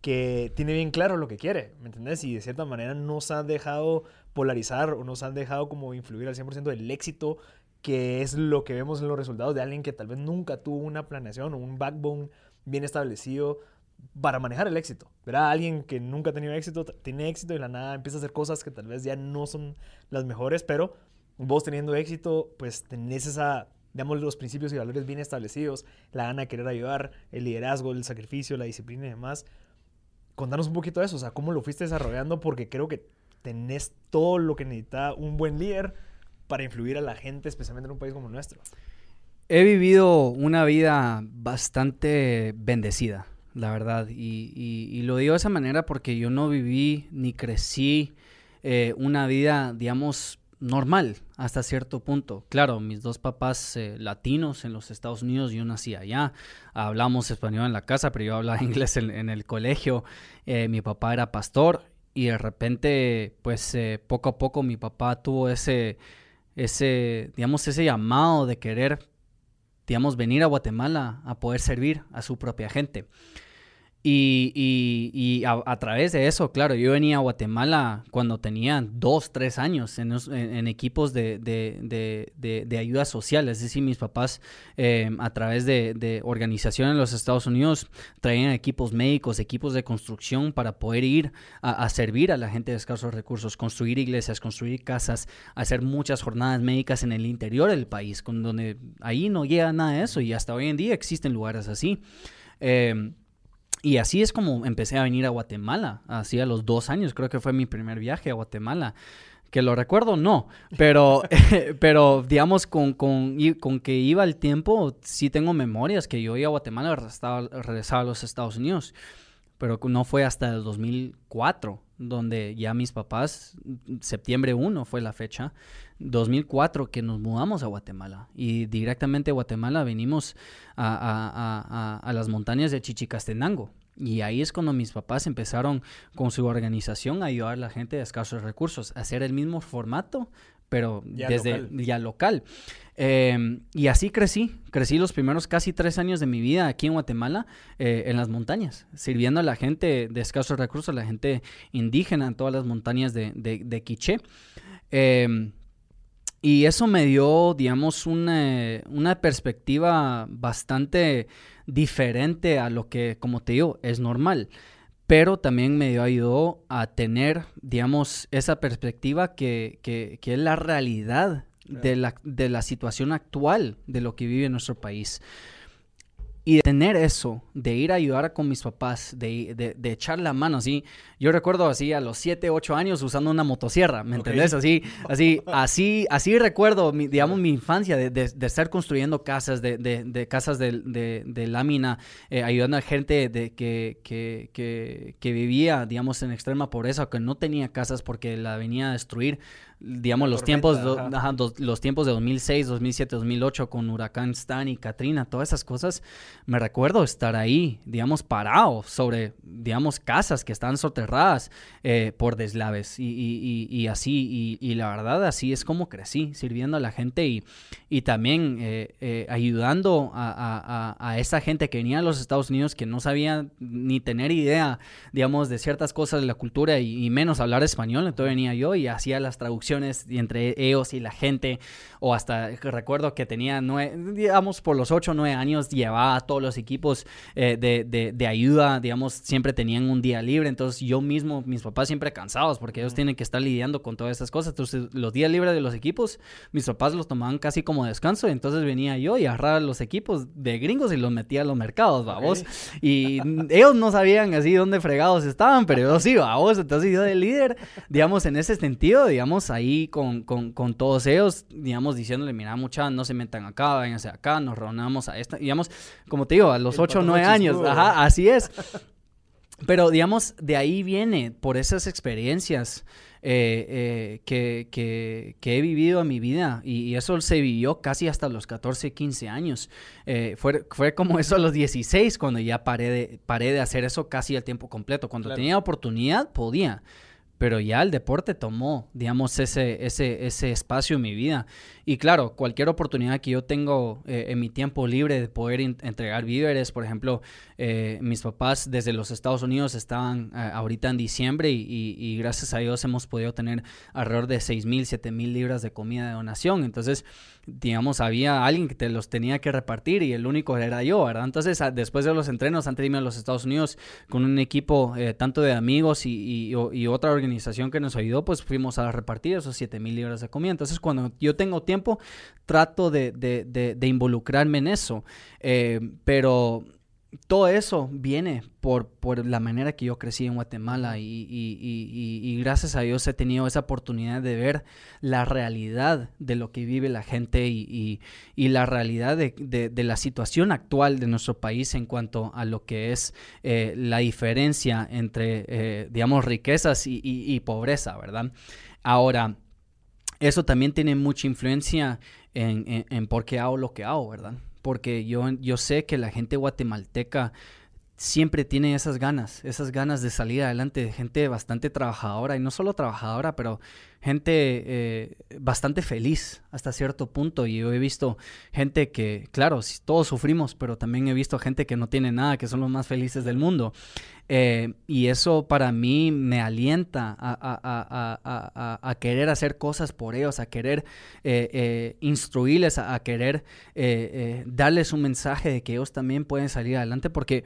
que tiene bien claro lo que quiere, ¿me entendés? Y de cierta manera nos han dejado polarizar o nos han dejado como influir al 100% del éxito, que es lo que vemos en los resultados de alguien que tal vez nunca tuvo una planeación o un backbone bien establecido para manejar el éxito. Verá, alguien que nunca ha tenido éxito, tiene éxito y la nada empieza a hacer cosas que tal vez ya no son las mejores, pero vos teniendo éxito, pues tenés esa digamos, los principios y valores bien establecidos, la gana de querer ayudar, el liderazgo, el sacrificio, la disciplina y demás. Contanos un poquito de eso, o sea, cómo lo fuiste desarrollando, porque creo que tenés todo lo que necesita un buen líder para influir a la gente, especialmente en un país como nuestro. He vivido una vida bastante bendecida, la verdad, y, lo digo de esa manera porque yo no viví ni crecí eh, una vida, digamos, normal hasta cierto punto. Claro, mis dos papás eh, latinos en los Estados Unidos, yo nací allá, hablamos español en la casa, pero yo hablaba inglés en, el colegio, eh, mi papá era pastor y de repente, pues eh, poco a poco mi papá tuvo ese, ese, digamos, ese llamado de querer, digamos, venir a Guatemala a poder servir a su propia gente. Y, y, a, través de eso, claro, yo venía a Guatemala cuando tenía dos, tres años en, equipos de, de, de, de, ayuda social. Es decir, mis papás em, a través de, organizaciones en los Estados Unidos traían equipos médicos, equipos de construcción para poder ir a, servir a la gente de escasos recursos, construir iglesias, construir casas, hacer muchas jornadas médicas en el interior del país, con donde ahí no llega nada de eso y hasta hoy en día existen lugares así. Eh, y así es como empecé a venir a Guatemala, así a los dos años, creo que fue mi primer viaje a Guatemala. Que lo recuerdo, no, pero, pero digamos, con, con, con, que iba el tiempo, sí tengo memorias que yo iba a Guatemala regresaba, regresaba a los Estados Unidos pero no fue hasta el 2004 donde ya mis papás, septiembre 1 fue la fecha, 2004 que nos mudamos a Guatemala y directamente a Guatemala venimos a, a las montañas de Chichicastenango. Y ahí es cuando mis papás empezaron con su organización a ayudar a la gente de escasos recursos, a hacer el mismo formato, pero desde local. ya local. Em, y así crecí, crecí los primeros casi tres años de mi vida aquí en Guatemala, eh, en las montañas, sirviendo a la gente de escasos recursos, a la gente indígena en todas las montañas de, de, Quiché. Em, y eso me dio, digamos, una, una, perspectiva bastante diferente a lo que, como te digo, es normal pero también me ayudó a tener, digamos, esa perspectiva que, que, que es la realidad de, la, de la situación actual de lo que vive nuestro país. Y de tener eso, de ir a ayudar con mis papás, de, de, de, echar la mano, así. Yo recuerdo así a los 7, 8 años usando una motosierra, ¿me entendés? Así, así, así, así recuerdo, mi, digamos, mi infancia de, de, estar construyendo casas, de, casas de, lámina, eh, ayudando a gente de, que, que, que, que, vivía, digamos, en extrema pobreza, que no tenía casas porque la venía a destruir digamos, los tiempos, los tiempos de 2006, 2007, 2008 con Huracán Stan y Katrina, todas esas cosas, me recuerdo estar ahí, digamos, parado sobre, digamos, casas que están soterradas eh, por deslaves y, y, y, así, y, la verdad, así es como crecí, sirviendo a la gente y, y también eh, eh, ayudando a, a, a, esa gente que venía a los Estados Unidos que no sabía ni tener idea, digamos, de ciertas cosas de la cultura y, menos hablar español, entonces venía yo y hacía las traducciones conexiones entre ellos y la gente, o hasta recuerdo que tenía, nueve, digamos, por los ocho o nueve años, llevaba a todos los equipos eh, de, de, ayuda, digamos, siempre tenían un día libre, entonces yo mismo, mis papás siempre cansados, porque ellos tienen que estar lidiando con todas estas cosas, entonces los días libres de los equipos, mis papás los tomaban casi como descanso, entonces venía yo y agarraba los equipos de gringos y los metía a los mercados, vamos, y ellos no sabían así dónde fregados estaban, pero yo sí, vamos, entonces yo de líder, digamos, en ese sentido, digamos, ahí con, con, con todos ellos, digamos, diciéndole, mira, mucha, no se metan acá, váyanse acá, nos reunamos a esta, digamos, como te digo, a los 8 o 9 años, ajá, así es. Pero digamos, de ahí viene, por esas experiencias eh, eh, que, que, he vivido en mi vida, y, eso se vivió casi hasta los 14, 15 años. Eh, fue, fue como eso a los 16, cuando ya paré de, paré de hacer eso casi al tiempo completo. Cuando tenía oportunidad, podía pero ya el deporte tomó, digamos, ese, ese, ese espacio en mi vida. Y claro, cualquier oportunidad que yo tengo eh, en mi tiempo libre de poder entregar víveres, por ejemplo, eh, mis papás desde los Estados Unidos estaban eh, ahorita en diciembre y, gracias a Dios hemos podido tener alrededor de 6 mil, 7 mil libras de comida de donación. Entonces, digamos, había alguien que te los tenía que repartir y el único era yo, ¿verdad? Entonces, después de los entrenos, antes de irme a los Estados Unidos con un equipo tanto de amigos y, y otra organización, organización que nos ayudó, pues fuimos a repartir esos 7 mil libras de comida. Entonces, cuando yo tengo tiempo, trato de, involucrarme en eso. Eh, pero todo eso viene por, por, la manera que yo crecí en Guatemala y, y, gracias a Dios he tenido esa oportunidad de ver la realidad de lo que vive la gente y, la realidad de, de, la situación actual de nuestro país en cuanto a lo que es eh, la diferencia entre, eh, digamos, riquezas y, pobreza, ¿verdad? Ahora, eso también tiene mucha influencia en, en, en por qué hago lo que hago, ¿verdad? Porque yo, yo sé que la gente guatemalteca siempre tiene esas ganas, esas ganas de salir adelante, gente bastante trabajadora, y no solo trabajadora, pero gente eh, bastante feliz hasta cierto punto. Y yo he visto gente que, claro, todos sufrimos, pero también he visto gente que no tiene nada, que son los más felices del mundo. Eh, y eso para mí me alienta a, querer hacer cosas por ellos, a querer eh, instruirles, a, querer darles un mensaje de que ellos también pueden salir adelante, porque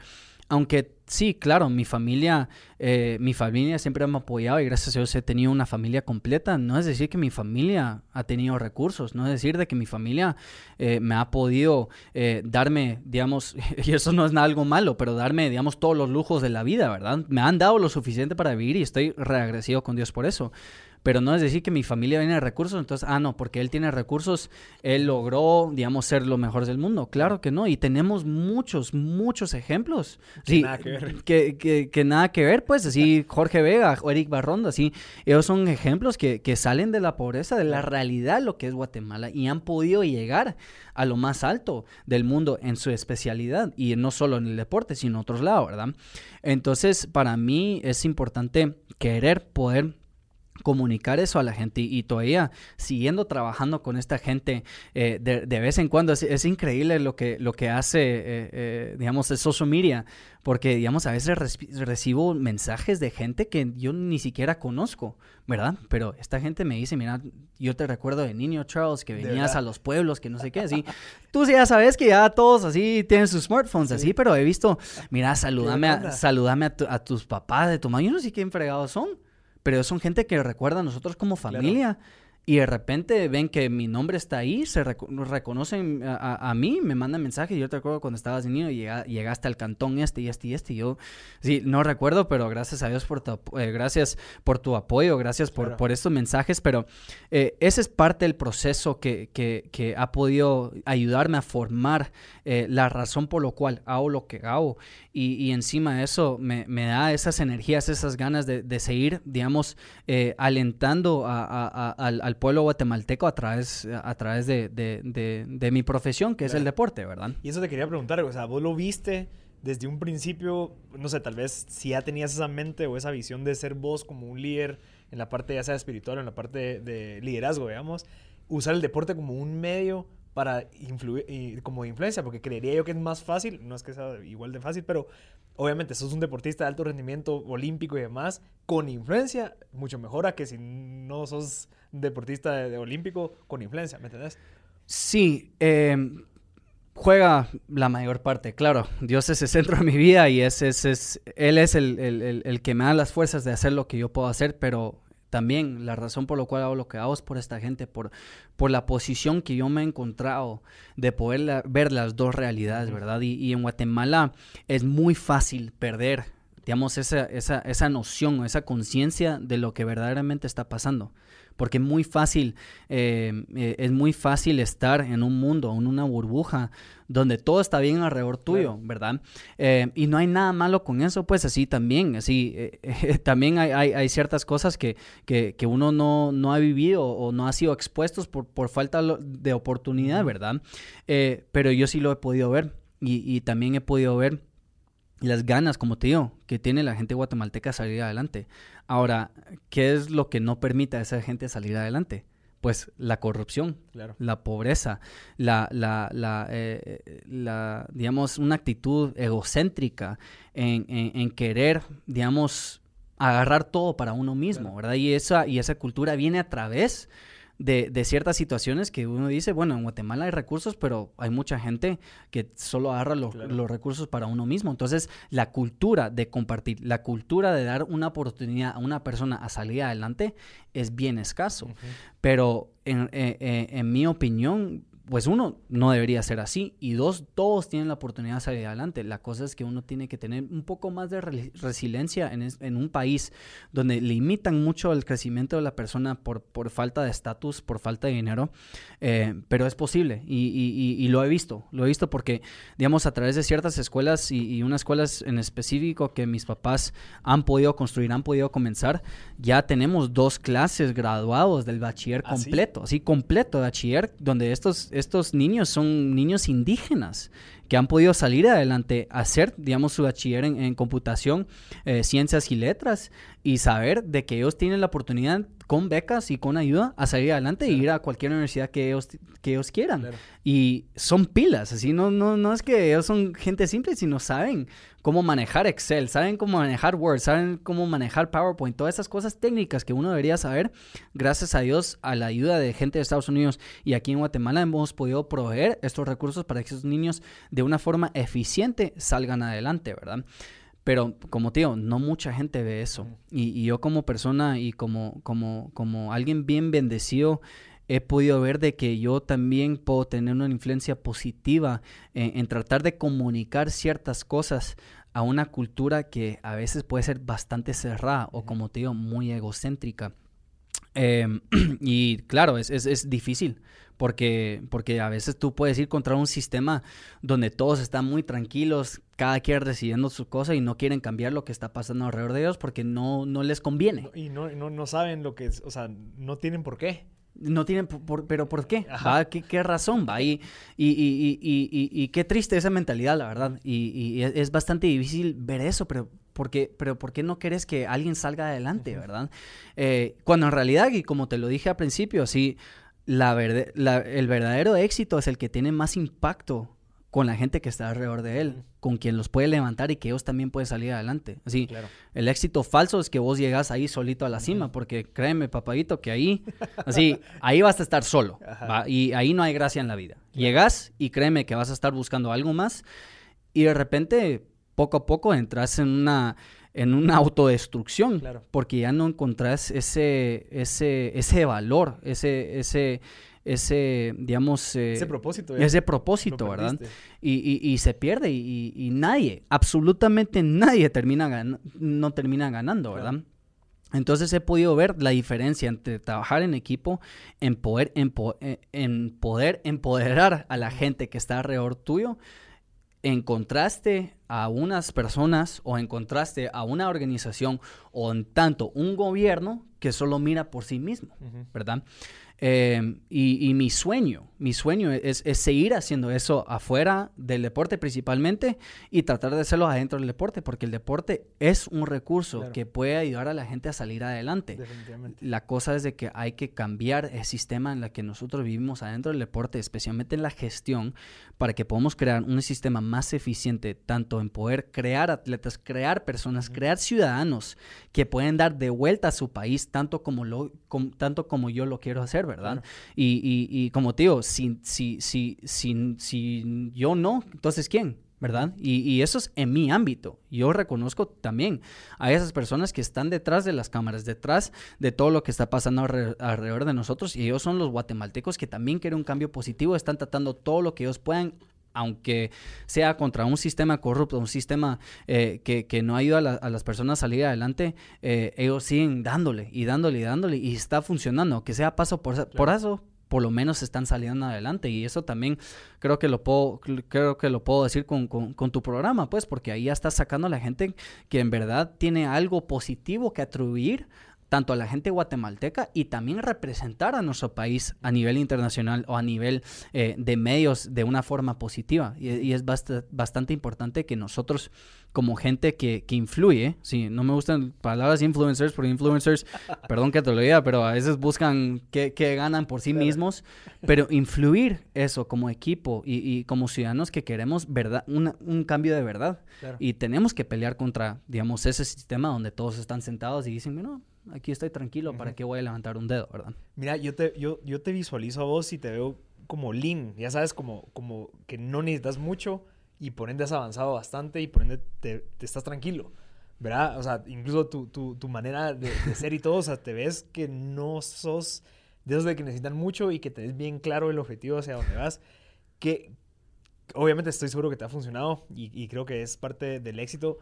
aunque sí, claro, mi familia, eh, mi familia siempre me ha apoyado y gracias a Dios he tenido una familia completa. No es decir que mi familia ha tenido recursos, no es decir de que mi familia eh, me ha podido eh, darme, digamos, y eso no es nada algo malo, pero darme, digamos, todos los lujos de la vida, ¿verdad? Me han dado lo suficiente para vivir y estoy reagradecido con Dios por eso pero no es decir que mi familia viene de recursos, entonces, ah, no, porque él tiene recursos, él logró, digamos, ser lo mejor del mundo. Claro que no, y tenemos muchos, muchos ejemplos. Que sí, nada que ver. Que, nada que ver, pues, así Jorge Vega, Eric Barrondo, así, ellos son ejemplos que, que salen de la pobreza, de la realidad, lo que es Guatemala, y han podido llegar a lo más alto del mundo en su especialidad, y no solo en el deporte, sino en otros lados, ¿verdad? Entonces, para mí es importante querer poder comunicar eso a la gente. Y, todavía siguiendo trabajando con esta gente eh, de, vez en cuando es, increíble lo que, lo que hace eh, eh, digamos el social media porque digamos a veces recibo mensajes de gente que yo ni siquiera conozco verdad pero esta gente me dice mira yo te recuerdo de niño Charles que venías a los pueblos que no sé qué así. Tú ya sabes que ya todos así tienen sus smartphones así pero he visto mira saludame a, saludame a, tus papás de tu mamá. Yo no sé quién fregados son pero son gente que recuerda a nosotros como familia y de repente ven que mi nombre está ahí, se reconocen a, mí, me mandan mensajes. Yo te acuerdo cuando estabas niño y llegaste al cantón este y este y este. Y yo, sí, no recuerdo, pero gracias a Dios por tu, eh, gracias por tu apoyo, gracias por, por estos mensajes. Pero eh, ese es parte del proceso que, que, que, ha podido ayudarme a formar eh, la razón por lo cual hago lo que hago. Y, y encima de eso me, me, da esas energías, esas ganas de, de seguir, digamos, alentando al al pueblo guatemalteco a través, a través de, de, mi profesión, que es el deporte, ¿verdad? Y eso te quería preguntar, o sea, vos lo viste desde un principio, no sé, tal vez si ya tenías esa mente o esa visión de ser vos como un líder en la parte ya sea espiritual o en la parte de, liderazgo, digamos, usar el deporte como un medio para influir, y como influencia, porque creería yo que es más fácil, no es que sea igual de fácil, pero obviamente sos un deportista de alto rendimiento olímpico y demás, con influencia, mucho mejor a que si no sos deportista de, olímpico con influencia, ¿me entendés? Sí, em, juega la mayor parte, claro. Dios es el centro de mi vida y ese, es, Él es el, el, que me da las fuerzas de hacer lo que yo puedo hacer, pero también la razón por la cual hago lo que hago es por esta gente, por, por la posición que yo me he encontrado de poder ver las dos realidades, ¿verdad? Y, y, en Guatemala es muy fácil perder, digamos, esa, esa, esa noción, esa conciencia de lo que verdaderamente está pasando porque es muy fácil, eh, eh, es muy fácil estar en un mundo, en una burbuja, donde todo está bien alrededor tuyo, ¿verdad? Eh, y no hay nada malo con eso, pues así también, así, también hay, hay, ciertas cosas que, que, que uno no, no, ha vivido o no ha sido expuestos por, por falta de oportunidad, ¿verdad? pero yo sí lo he podido ver y, y también he podido ver las ganas, como te digo, que tiene la gente guatemalteca salir adelante. Ahora, ¿qué es lo que no permite a esa gente salir adelante? Pues la corrupción, la pobreza, la, la, la, eh, la, digamos, una actitud egocéntrica en, en, querer, digamos, agarrar todo para uno mismo, ¿verdad? Y esa, y esa cultura viene a través de, ciertas situaciones que uno dice, bueno, en Guatemala hay recursos, pero hay mucha gente que solo agarra los, recursos para uno mismo. Entonces, la cultura de compartir, la cultura de dar una oportunidad a una persona a salir adelante es bien escaso. Pero en, eh, eh, en mi opinión, pues uno, no debería ser así. Y dos, todos tienen la oportunidad de salir adelante. La cosa es que uno tiene que tener un poco más de resiliencia en, un país donde limitan mucho el crecimiento de la persona por, por falta de estatus, por falta de dinero. Eh, pero es posible y, lo he visto. Lo he visto porque, digamos, a través de ciertas escuelas y, unas escuelas en específico que mis papás han podido construir, han podido comenzar, ya tenemos dos clases graduados del bachiller ¿Ah, completo, así completo de bachiller, donde estos estos niños son niños indígenas que han podido salir adelante, hacer, digamos, su bachiller en, computación, eh, ciencias y letras, y saber de que ellos tienen la oportunidad con becas y con ayuda a salir adelante e ir a cualquier universidad que ellos, que ellos quieran. Y son pilas, así no, no, no es que ellos son gente simple, sino saben cómo manejar Excel, saben cómo manejar Word, saben cómo manejar PowerPoint, todas esas cosas técnicas que uno debería saber. Gracias a Dios, a la ayuda de gente de Estados Unidos y aquí en Guatemala hemos podido proveer estos recursos para que esos niños de una forma eficiente salgan adelante, ¿verdad? Pero como te digo, no mucha gente ve eso. Y, yo como persona y como, como, como alguien bien bendecido, he podido ver de que yo también puedo tener una influencia positiva en, tratar de comunicar ciertas cosas a una cultura que a veces puede ser bastante cerrada o como te digo, muy egocéntrica. Em, y claro, es, es, es difícil porque, porque a veces tú puedes ir contra un sistema donde todos están muy tranquilos, cada quien decidiendo su cosa y no quieren cambiar lo que está pasando alrededor de ellos porque no, no les conviene. Y no, no, no saben lo que es, o sea, no tienen por qué. No tienen, por, pero ¿por qué? ¿Qué, razón? ¿Va? Y, y, y, y, qué triste esa mentalidad, la verdad. Y, es bastante difícil ver eso, pero ¿por qué, pero ¿por qué no quieres que alguien salga adelante, verdad? Eh, cuando en realidad, y como te lo dije al principio, sí, la, el verdadero éxito es el que tiene más impacto con la gente que está alrededor de él, con quien los puede levantar y que ellos también pueden salir adelante. Así, el éxito falso es que vos llegas ahí solito a la cima, porque créeme, papadito, que ahí, así, ahí vas a estar solo, y ahí no hay gracia en la vida. Llegas y créeme que vas a estar buscando algo más, y de repente, poco a poco, entras en una en una autodestrucción, porque ya no encontrás ese, ese, ese valor, ese, ese, ese, digamos... Eh, ese propósito. Ese propósito, ¿verdad? Y, y, se pierde y, nadie, absolutamente nadie termina no termina ganando, ¿verdad? Entonces he podido ver la diferencia entre trabajar en equipo, en poder, en, eh, en poder empoderar a la gente que está alrededor tuyo encontraste a unas personas o encontraste a una organización o en tanto un gobierno que solo mira por sí mismo, ¿verdad? Eh, y, mi sueño, mi sueño es, seguir haciendo eso afuera del deporte principalmente y tratar de hacerlo adentro del deporte, porque el deporte es un recurso que puede ayudar a la gente a salir adelante. La cosa es de que hay que cambiar el sistema en el que nosotros vivimos adentro del deporte, especialmente en la gestión, para que podamos crear un sistema más eficiente, tanto en poder crear atletas, crear personas, crear ciudadanos que pueden dar de vuelta a su país tanto como, lo, tanto como yo lo quiero hacer, ¿verdad? Y, y, y, como te digo, si, si, si, si, si yo no, entonces ¿quién? ¿verdad? Y, y, eso es en mi ámbito. Yo reconozco también a esas personas que están detrás de las cámaras, detrás de todo lo que está pasando alrededor de nosotros. Y ellos son los guatemaltecos que también quieren un cambio positivo, están tratando todo lo que ellos puedan aunque sea contra un sistema corrupto, un sistema eh, que, no ayuda a, las personas a salir adelante, eh, ellos siguen dándole y dándole y dándole y está funcionando, que sea paso por, por eso, por lo menos están saliendo adelante y eso también creo que lo puedo creo que lo puedo decir con, con, tu programa pues porque ahí ya estás sacando a la gente que en verdad tiene algo positivo que atribuir tanto a la gente guatemalteca y también representar a nuestro país a nivel internacional o a nivel eh, de medios de una forma positiva. Y, es bastante importante que nosotros, como gente que, que, influye, sí, no me gustan palabras influencers, porque influencers, perdón que te lo diga, pero a veces buscan que, ganan por sí mismos, pero influir eso como equipo y, como ciudadanos que queremos verdad, un cambio de verdad. Y tenemos que pelear contra, digamos, ese sistema donde todos están sentados y dicen, no, aquí estoy tranquilo, ¿para qué voy a levantar un dedo, verdad? Mira, yo te, yo, yo te visualizo a vos y te veo como lean, ya sabes, como, como que no necesitas mucho y por ende has avanzado bastante y por ende te, estás tranquilo, ¿verdad? O sea, incluso tu, tu, tu manera de, ser y todo, o sea, te ves que no sos de esos de que necesitan mucho y que tenés bien claro el objetivo hacia dónde vas, que obviamente estoy seguro que te ha funcionado y, y creo que es parte del éxito,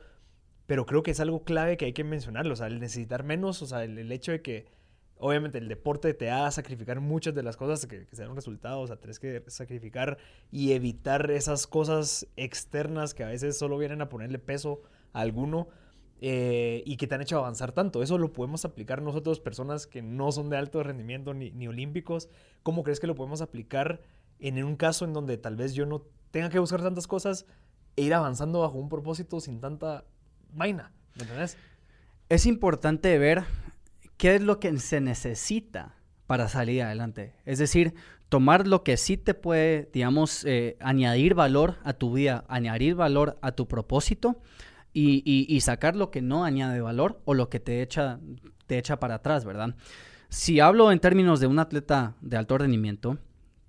pero creo que es algo clave que hay que mencionarlo, o sea, el necesitar menos, o sea, el, hecho de que obviamente el deporte te haga sacrificar muchas de las cosas que, que se dan resultados, o sea, tienes que sacrificar y evitar esas cosas externas que a veces solo vienen a ponerle peso a alguno eh, y que te han hecho avanzar tanto. Eso lo podemos aplicar nosotros, personas que no son de alto rendimiento ni, ni olímpicos. ¿Cómo crees que lo podemos aplicar en un caso en donde tal vez yo no tenga que buscar tantas cosas e ir avanzando bajo un propósito sin tanta vaina, ¿me? Es importante ver qué es lo que se necesita para salir adelante. Es decir, tomar lo que sí te puede, digamos, eh, añadir valor a tu vida, añadir valor a tu propósito y, y, sacar lo que no añade valor o lo que te echa, te echa para atrás, ¿verdad? Si hablo en términos de un atleta de alto rendimiento,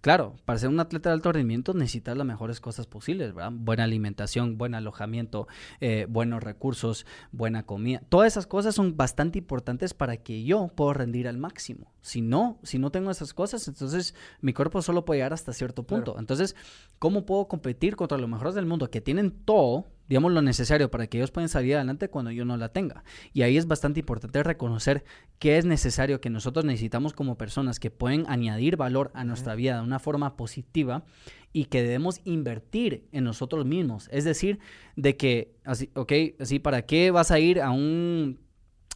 Claro, para ser un atleta de alto rendimiento necesitas las mejores cosas posibles, ¿verdad? Buena alimentación, buen alojamiento, eh, buenos recursos, buena comida. Todas esas cosas son bastante importantes para que yo pueda rendir al máximo. Si no, si no tengo esas cosas, entonces mi cuerpo solo puede llegar hasta cierto punto. Entonces, ¿cómo puedo competir contra los mejores del mundo que tienen todo digamos, lo necesario para que ellos puedan salir adelante cuando yo no la tenga. Y ahí es bastante importante reconocer qué es necesario que nosotros necesitamos como personas que pueden añadir valor a nuestra vida de una forma positiva y que debemos invertir en nosotros mismos. Es decir, de que, así, ok, así, ¿para qué vas a ir a un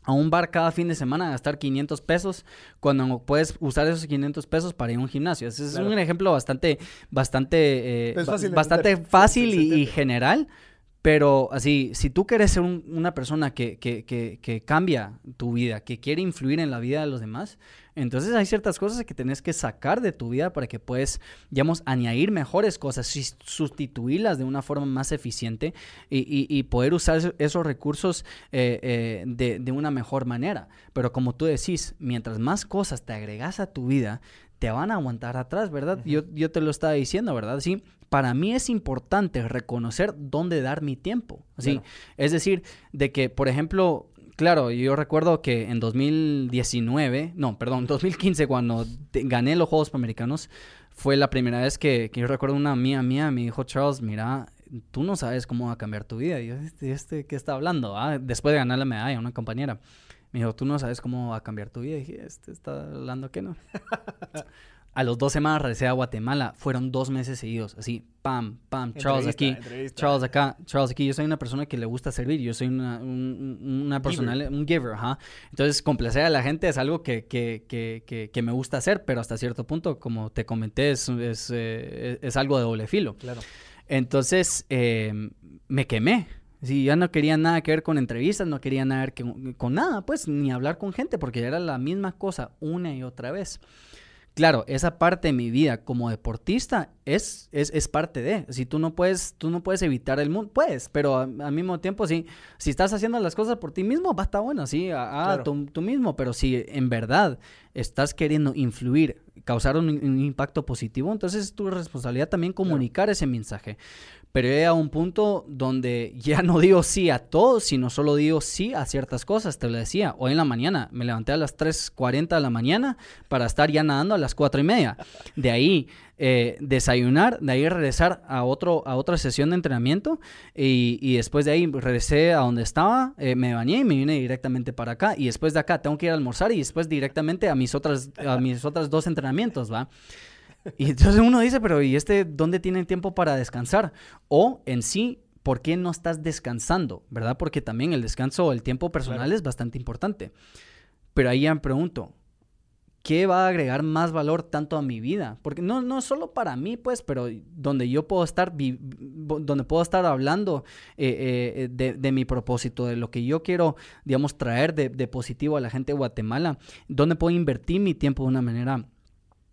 a un bar cada fin de semana a gastar 500 pesos cuando puedes usar esos 500 pesos para ir a un gimnasio. Ese es un ejemplo bastante, bastante, eh, bastante fácil y, general, pero así, si tú quieres ser una persona que, que, que, cambia tu vida, que quiere influir en la vida de los demás, entonces hay ciertas cosas que tenés que sacar de tu vida para que puedas, digamos, añadir mejores cosas, sustituirlas de una forma más eficiente y, y, poder usar esos recursos eh, eh, de, de una mejor manera. Pero como tú decís, mientras más cosas te agregas a tu vida, te van a aguantar atrás, ¿verdad? yo, yo te lo estaba diciendo, ¿verdad? Sí, para mí es importante reconocer dónde dar mi tiempo. ¿sí? Es decir, de que, por ejemplo, claro, yo recuerdo que en 2019, no, perdón, 2015, cuando gané los Juegos Panamericanos, fue la primera vez que, yo recuerdo una mía mía me dijo, Charles, mira, tú no sabes cómo va a cambiar tu vida. Y yo, ¿este, este qué está hablando? Ah, después de ganar la medalla, una compañera. Me dijo, tú no sabes cómo va a cambiar tu vida. Y dije, este está hablando que no. A los dos semanas regresé a Guatemala. Fueron dos meses seguidos. Así, pam, pam, Charles aquí, Charles acá, Charles aquí. Yo soy una persona que le gusta servir. Yo soy una, una persona, un giver, ajá. Entonces, complacer a la gente es algo que, que, que, que, me gusta hacer, pero hasta cierto punto, como te comenté, es, es, eh, es algo de doble filo. Claro. Entonces, eh, me quemé. Sí, ya no quería nada que ver con entrevistas, no quería nada que ver con nada, pues, ni hablar con gente, porque era la misma cosa una y otra vez. Claro, esa parte de mi vida como deportista es, es, es, parte de. Si tú no puedes, tú no puedes evitar el mundo, puedes, pero al mismo tiempo, sí, si estás haciendo las cosas por ti mismo, va a estar bueno, sí, a, tú, tú, mismo, pero si en verdad estás queriendo influir, causar un, impacto positivo, entonces es tu responsabilidad también comunicar ese mensaje pero a un punto donde ya no digo sí a todo, sino solo digo sí a ciertas cosas. Te lo decía, hoy en la mañana me levanté a las 3.40 de la mañana para estar ya nadando a las 4 y media. De ahí eh, desayunar, de ahí regresar a, otro, a otra sesión de entrenamiento y, después de ahí regresé a donde estaba, eh, me bañé y me vine directamente para acá y después de acá tengo que ir a almorzar y después directamente a mis otras, a mis otras dos entrenamientos, ¿va? Y entonces uno dice, pero ¿y este dónde tiene tiempo para descansar? O en sí, ¿por qué no estás descansando? ¿Verdad? Porque también el descanso o el tiempo personal es bastante importante. Pero ahí ya me pregunto, ¿qué va a agregar más valor tanto a mi vida? Porque no, no solo para mí, pues, pero donde yo puedo estar, donde puedo estar hablando eh, eh, de, mi propósito, de lo que yo quiero, digamos, traer de, de positivo a la gente de Guatemala, donde puedo invertir mi tiempo de una manera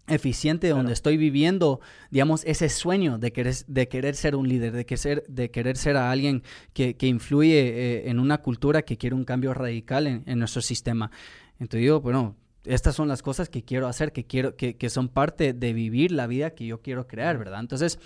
eficiente donde estoy viviendo, digamos, ese sueño de querer, de querer ser un líder, de, que ser, de querer ser a alguien que, que influye eh, en una cultura que quiere un cambio radical en, en nuestro sistema. Entonces digo, bueno, estas son las cosas que quiero hacer, que quiero, que, que, son parte de vivir la vida que yo quiero crear, ¿verdad? Entonces,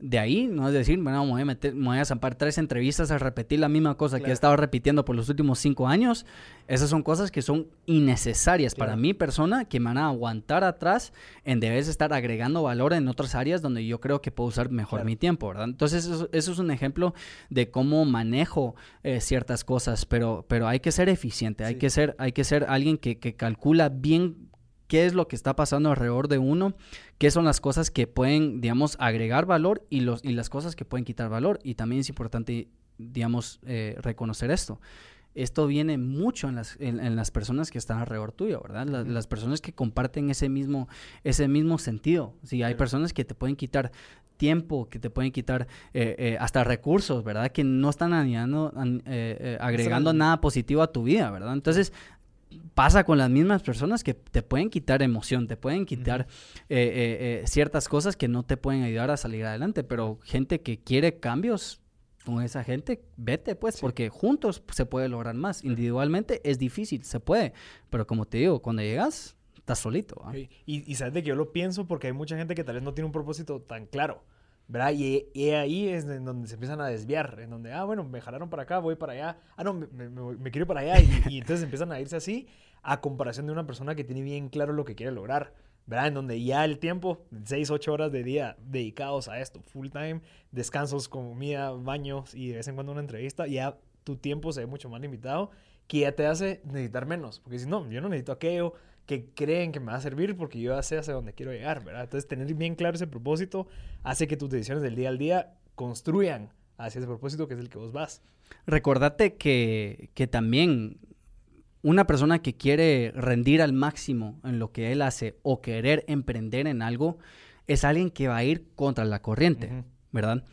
de ahí, no es decir, bueno, me voy a, meter, me voy a zampar tres entrevistas a repetir la misma cosa que he estado repitiendo por los últimos cinco años. Esas son cosas que son innecesarias para mi persona, que me van a aguantar atrás en de vez estar agregando valor en otras áreas donde yo creo que puedo usar mejor mi tiempo, ¿verdad? Entonces, eso, es un ejemplo de cómo manejo eh, ciertas cosas, pero, pero hay que ser eficiente, hay, que ser, hay que ser alguien que, que calcula bien qué es lo que está pasando alrededor de uno, qué son las cosas que pueden, digamos, agregar valor y, los, y las cosas que pueden quitar valor. Y también es importante, digamos, eh, reconocer esto. Esto viene mucho en las, en, las personas que están alrededor tuyo, ¿verdad? las personas que comparten ese mismo, ese mismo sentido. Si hay personas que te pueden quitar tiempo, que te pueden quitar eh, eh, hasta recursos, ¿verdad? Que no están añadiendo, agregando nada positivo a tu vida, ¿verdad? Entonces, pasa con las mismas personas que te pueden quitar emoción, te pueden quitar eh, eh, eh, ciertas cosas que no te pueden ayudar a salir adelante, pero gente que quiere cambios con esa gente, vete pues, porque juntos se puede lograr más. Individualmente es difícil, se puede, pero como te digo, cuando llegas, estás solito. Y, y sabes de que yo lo pienso porque hay mucha gente que tal vez no tiene un propósito tan claro. ¿Verdad? Y, ahí es en donde se empiezan a desviar, en donde, ah, bueno, me jalaron para acá, voy para allá, ah, no, me, quiero para allá, y, entonces empiezan a irse así, a comparación de una persona que tiene bien claro lo que quiere lograr, ¿verdad? En donde ya el tiempo, 6, 8 horas de día dedicados a esto, full time, descansos, comida, baños y de vez en cuando una entrevista, ya tu tiempo se ve mucho más limitado, que ya te hace necesitar menos, porque si no, yo no necesito aquello, que creen que me va a servir porque yo ya sé hacia dónde quiero llegar, ¿verdad? Entonces, tener bien claro ese propósito hace que tus decisiones del día al día construyan hacia ese propósito que es el que vos vas. Recordate que, que también una persona que quiere rendir al máximo en lo que él hace o querer emprender en algo es alguien que va a ir contra la corriente, ¿verdad?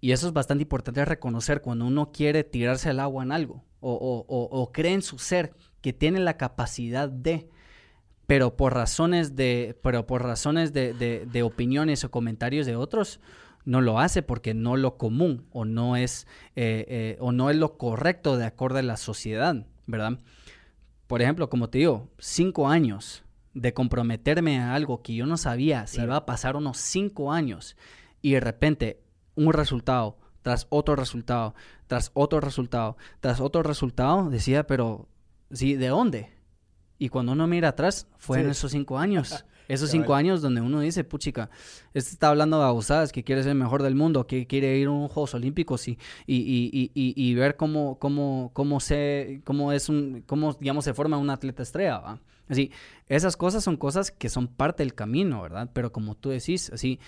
Y eso es bastante importante reconocer cuando uno quiere tirarse al agua en algo o, o, o cree en su ser que tiene la capacidad de pero por razones de, pero por razones de, de, opiniones o comentarios de otros, no lo hace porque no lo común o no es, eh, eh, o no es lo correcto de acuerdo a la sociedad, ¿verdad? Por ejemplo, como te digo, cinco años de comprometerme a algo que yo no sabía si iba a pasar unos cinco años y de repente un resultado tras otro resultado, tras otro resultado, tras otro resultado, decía, pero sí, ¿de dónde? Y cuando uno mira atrás, fue en esos cinco años. Esos cinco años donde uno dice, puchica, este está hablando de abusadas, que quiere ser el mejor del mundo, que quiere ir a unos Juegos Olímpicos y, y, y, y, ver cómo, cómo, cómo, se, cómo, es un, cómo, digamos, se forma un atleta estrella, Así, esas cosas son cosas que son parte del camino, ¿verdad? Pero como tú decís, así,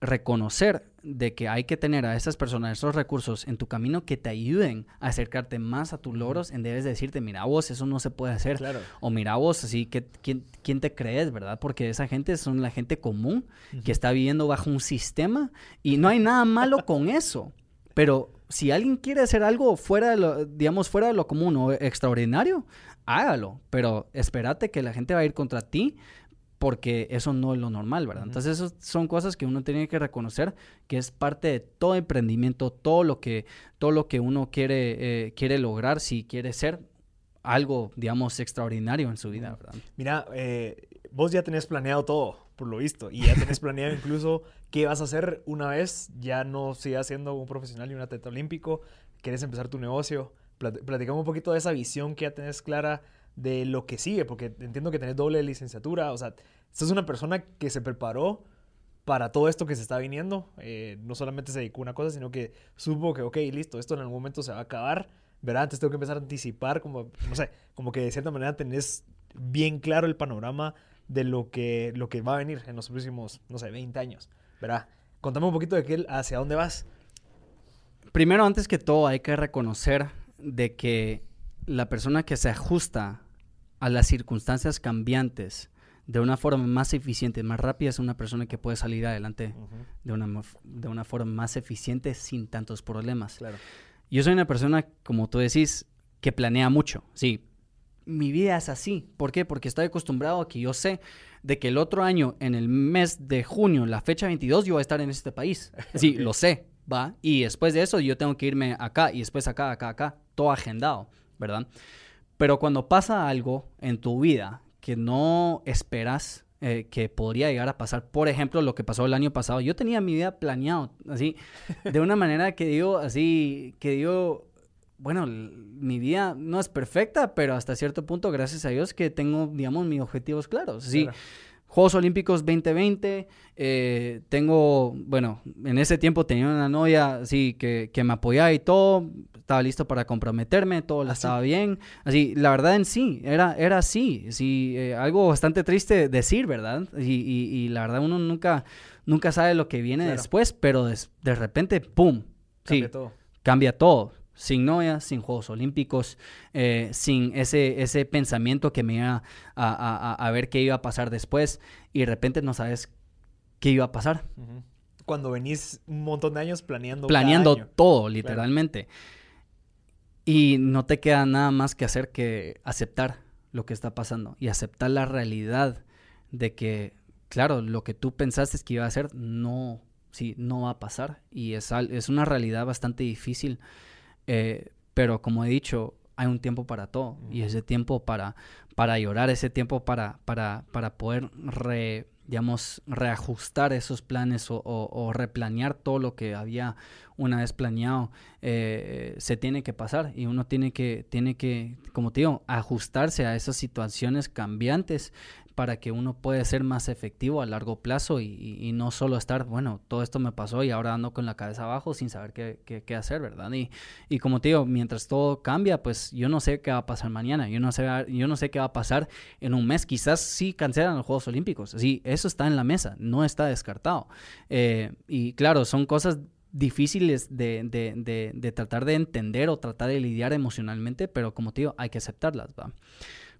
reconocer de que hay que tener a esas personas, esos recursos en tu camino que te ayuden a acercarte más a tus logros, en debes decirte, mira vos, eso no se puede hacer. O mira vos, así, que, ¿quién, ¿quién, te crees, verdad? Porque esa gente son la gente común que está viviendo bajo un sistema y no hay nada malo con eso. Pero si alguien quiere hacer algo fuera de lo, digamos, fuera de lo común o extraordinario, hágalo. Pero espérate que la gente va a ir contra ti porque eso no es lo normal, ¿verdad? Entonces, esas son cosas que uno tiene que reconocer, que es parte de todo emprendimiento, todo lo que, todo lo que uno quiere, eh, quiere lograr, si quiere ser algo, digamos, extraordinario en su vida, ¿verdad? Mira, eh, vos ya tenés planeado todo, por lo visto, y ya tenés planeado incluso qué vas a hacer una vez ya no sigas siendo un profesional y un atleta olímpico, quieres empezar tu negocio. platicamos un poquito de esa visión que ya tenés clara de lo que sigue, porque entiendo que tenés doble licenciatura, o sea, sos una persona que se preparó para todo esto que se está viniendo, eh, no solamente se dedicó a una cosa, sino que supo que, ok, listo, esto en algún momento se va a acabar, ¿verdad? Antes tengo que empezar a anticipar, como, no sé, como que de cierta manera tenés bien claro el panorama de lo que, lo que va a venir en los próximos, no sé, 20 años, ¿verdad? Contame un poquito de qué, hacia dónde vas. Primero, antes que todo, hay que reconocer de que la persona que se ajusta a las circunstancias cambiantes de una forma más eficiente, más rápida, es una persona que puede salir adelante de, una, de una forma más eficiente sin tantos problemas. Yo soy una persona, como tú decís, que planea mucho. Sí, mi vida es así. ¿Por qué? Porque estoy acostumbrado a que yo sé de que el otro año, en el mes de junio, la fecha 22, yo voy a estar en este país. Sí, lo sé, va. Y después de eso, yo tengo que irme acá y después acá, acá, acá. Todo agendado. ¿Verdad? Pero cuando pasa algo en tu vida que no esperas eh, que podría llegar a pasar, por ejemplo, lo que pasó el año pasado, yo tenía mi vida planeado, así, de una manera que digo, así, que digo, bueno, mi vida no es perfecta, pero hasta cierto punto, gracias a Dios, que tengo, digamos, mis objetivos claros. Sí. Juegos Olímpicos 2020, eh, tengo, bueno, en ese tiempo tenía una novia así que, que me apoyaba y todo, estaba listo para comprometerme, todo ¿Ah, estaba bien, así, la verdad en sí, era, era así, sí, eh, algo bastante triste decir, ¿verdad? Y, y, la verdad uno nunca, nunca sabe lo que viene después, pero de, repente, ¡pum! Cambia todo. Cambia todo sin novia, sin Juegos Olímpicos, eh, sin ese, ese pensamiento que me iba a, ver qué iba a pasar después y de repente no sabes qué iba a pasar. Cuando venís un montón de años planeando. Planeando todo, literalmente. Y no te queda nada más que hacer que aceptar lo que está pasando y aceptar la realidad de que, claro, lo que tú pensaste que iba a hacer no, sí, no va a pasar y es, es una realidad bastante difícil eh, pero como he dicho, hay un tiempo para todo. Y ese tiempo para, para llorar, ese tiempo para, para, para poder re, digamos, reajustar esos planes o, replanear todo lo que había una vez planeado, eh, se tiene que pasar y uno tiene que, tiene que, como te digo, ajustarse a esas situaciones cambiantes para que uno pueda ser más efectivo a largo plazo y, no solo estar, bueno, todo esto me pasó y ahora ando con la cabeza abajo sin saber qué, qué, hacer, ¿verdad? Y, y, como te digo, mientras todo cambia, pues yo no sé qué va a pasar mañana, yo no sé, yo no sé qué va a pasar en un mes, quizás sí cancelan los Juegos Olímpicos, sí, eso está en la mesa, no está descartado. Eh, y claro, son cosas difíciles de, de, de, tratar de entender o tratar de lidiar emocionalmente, pero como te digo, hay que aceptarlas, ¿va?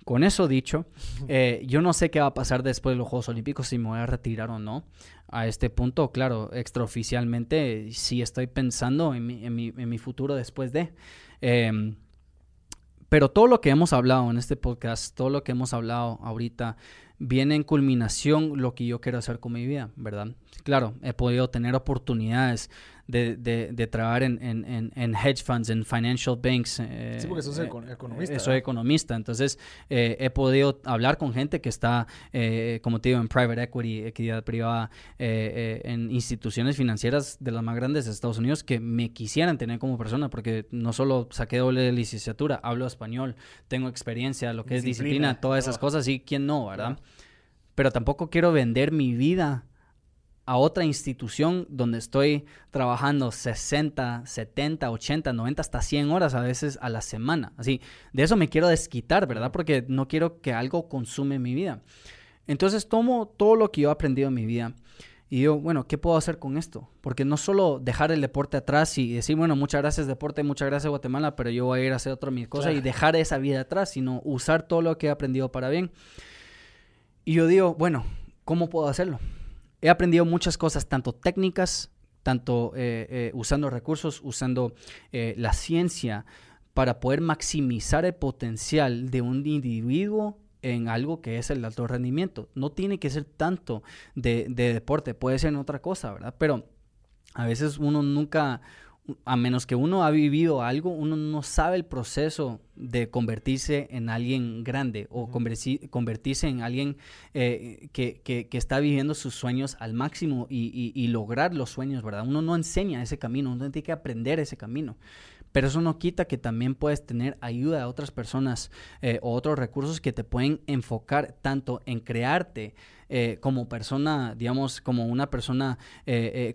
Con eso dicho, eh, yo no sé qué va a pasar después de los Juegos Olímpicos, si me voy a retirar o no. A este punto, claro, extraoficialmente sí estoy pensando en mi, en mi, en mi futuro después de... Em, pero todo lo que hemos hablado en este podcast, todo lo que hemos hablado ahorita, viene en culminación lo que yo quiero hacer con mi vida, ¿verdad? Claro, he podido tener oportunidades de, de, de trabajar en, en, en, hedge funds, en financial banks. Eh, sí, porque sos eh, economista. soy economista, entonces eh, he podido hablar con gente que está, como te digo, en private equity, equidad privada, en instituciones financieras de las más grandes de Estados Unidos que me quisieran tener como persona, porque no solo saqué doble licenciatura, hablo español, tengo experiencia, lo que es disciplina, todas esas cosas, y quién no, ¿verdad? Pero tampoco quiero vender mi vida a otra institución donde estoy trabajando 60, 70, 80, 90, hasta 100 horas a veces a la semana. Así, de eso me quiero desquitar, ¿verdad? Porque no quiero que algo consume mi vida. Entonces tomo todo lo que yo he aprendido en mi vida y digo, bueno, ¿qué puedo hacer con esto? Porque no solo dejar el deporte atrás y decir, bueno, muchas gracias deporte, muchas gracias Guatemala, pero yo voy a ir a hacer otra mis cosas y dejar esa vida atrás, sino usar todo lo que he aprendido para bien. Y yo digo, bueno, ¿cómo puedo hacerlo? He aprendido muchas cosas, tanto técnicas, tanto eh, eh, usando recursos, usando eh, la ciencia para poder maximizar el potencial de un individuo en algo que es el alto rendimiento. No tiene que ser tanto de, deporte, puede ser en otra cosa, ¿verdad? Pero a veces uno nunca, a menos que uno ha vivido algo, uno no sabe el proceso de convertirse en alguien grande o convertirse en alguien eh, que, está viviendo sus sueños al máximo y, y, lograr los sueños, ¿verdad? Uno no enseña ese camino, uno tiene que aprender ese camino. Pero eso no quita que también puedes tener ayuda de otras personas eh, o otros recursos que te pueden enfocar tanto en crearte eh, como persona, digamos, como una persona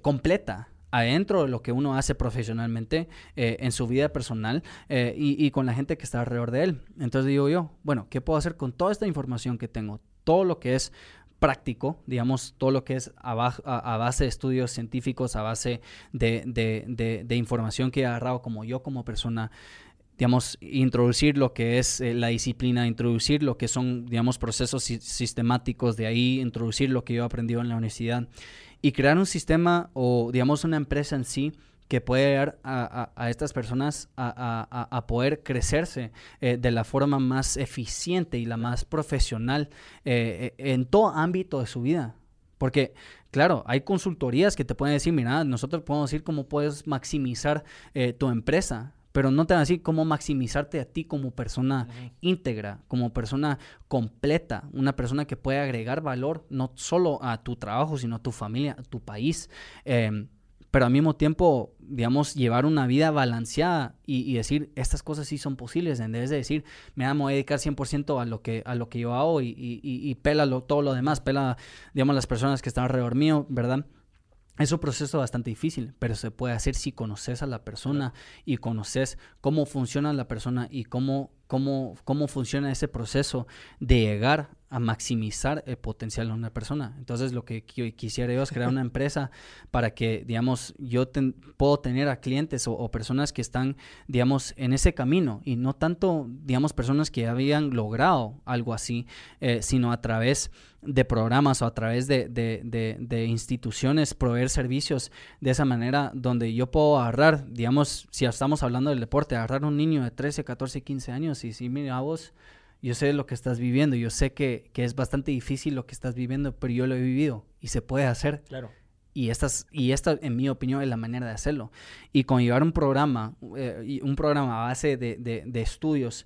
completa adentro de lo que uno hace profesionalmente en su vida personal y, y, con la gente que está alrededor de él. Entonces digo yo, bueno, ¿qué puedo hacer con toda esta información que tengo? Todo lo que es práctico, digamos, todo lo que es a, base de estudios científicos, a base de, información que he agarrado como yo como persona, digamos, introducir lo que es eh, la disciplina, introducir lo que son, digamos, procesos sistemáticos de ahí, introducir lo que yo he aprendido en la universidad y crear un sistema o, digamos, una empresa en sí que puede ayudar a, estas personas a, poder crecerse eh, de la forma más eficiente y la más profesional eh, eh, en todo ámbito de su vida. Porque, claro, hay consultorías que te pueden decir, mira, nosotros podemos decir cómo puedes maximizar tu empresa, pero no te van a decir cómo maximizarte a ti como persona íntegra, como persona completa, una persona que puede agregar valor no solo a tu trabajo, sino a tu familia, a tu país. Em, pero al mismo tiempo, digamos, llevar una vida balanceada y, decir, estas cosas sí son posibles, en vez de decir, me voy a dedicar 100% a lo, que, a lo que yo hago y, y, y pela todo lo demás, pela, digamos, las personas que están alrededor mío, ¿verdad? Es un proceso bastante difícil, pero se puede hacer si conoces a la persona y conoces cómo funciona la persona y cómo, cómo, cómo funciona ese proceso de llegar a maximizar el potencial de una persona. Entonces, lo que quisiera yo es crear una empresa para que, digamos, yo puedo tener a clientes o, personas que están, digamos, en ese camino y no tanto, digamos, personas que habían logrado algo así, eh, sino a través de programas o a través de, de, instituciones proveer servicios de esa manera donde yo puedo agarrar, digamos, si estamos hablando del deporte, agarrar un niño de 13, 14, 15 años y si mira vos yo sé lo que estás viviendo, yo sé que, que, es bastante difícil lo que estás viviendo, pero yo lo he vivido y se puede hacer. Claro. Y, estas, y esta, en mi opinión, es la manera de hacerlo. Y con llevar un programa, eh, un programa a base de, de, estudios,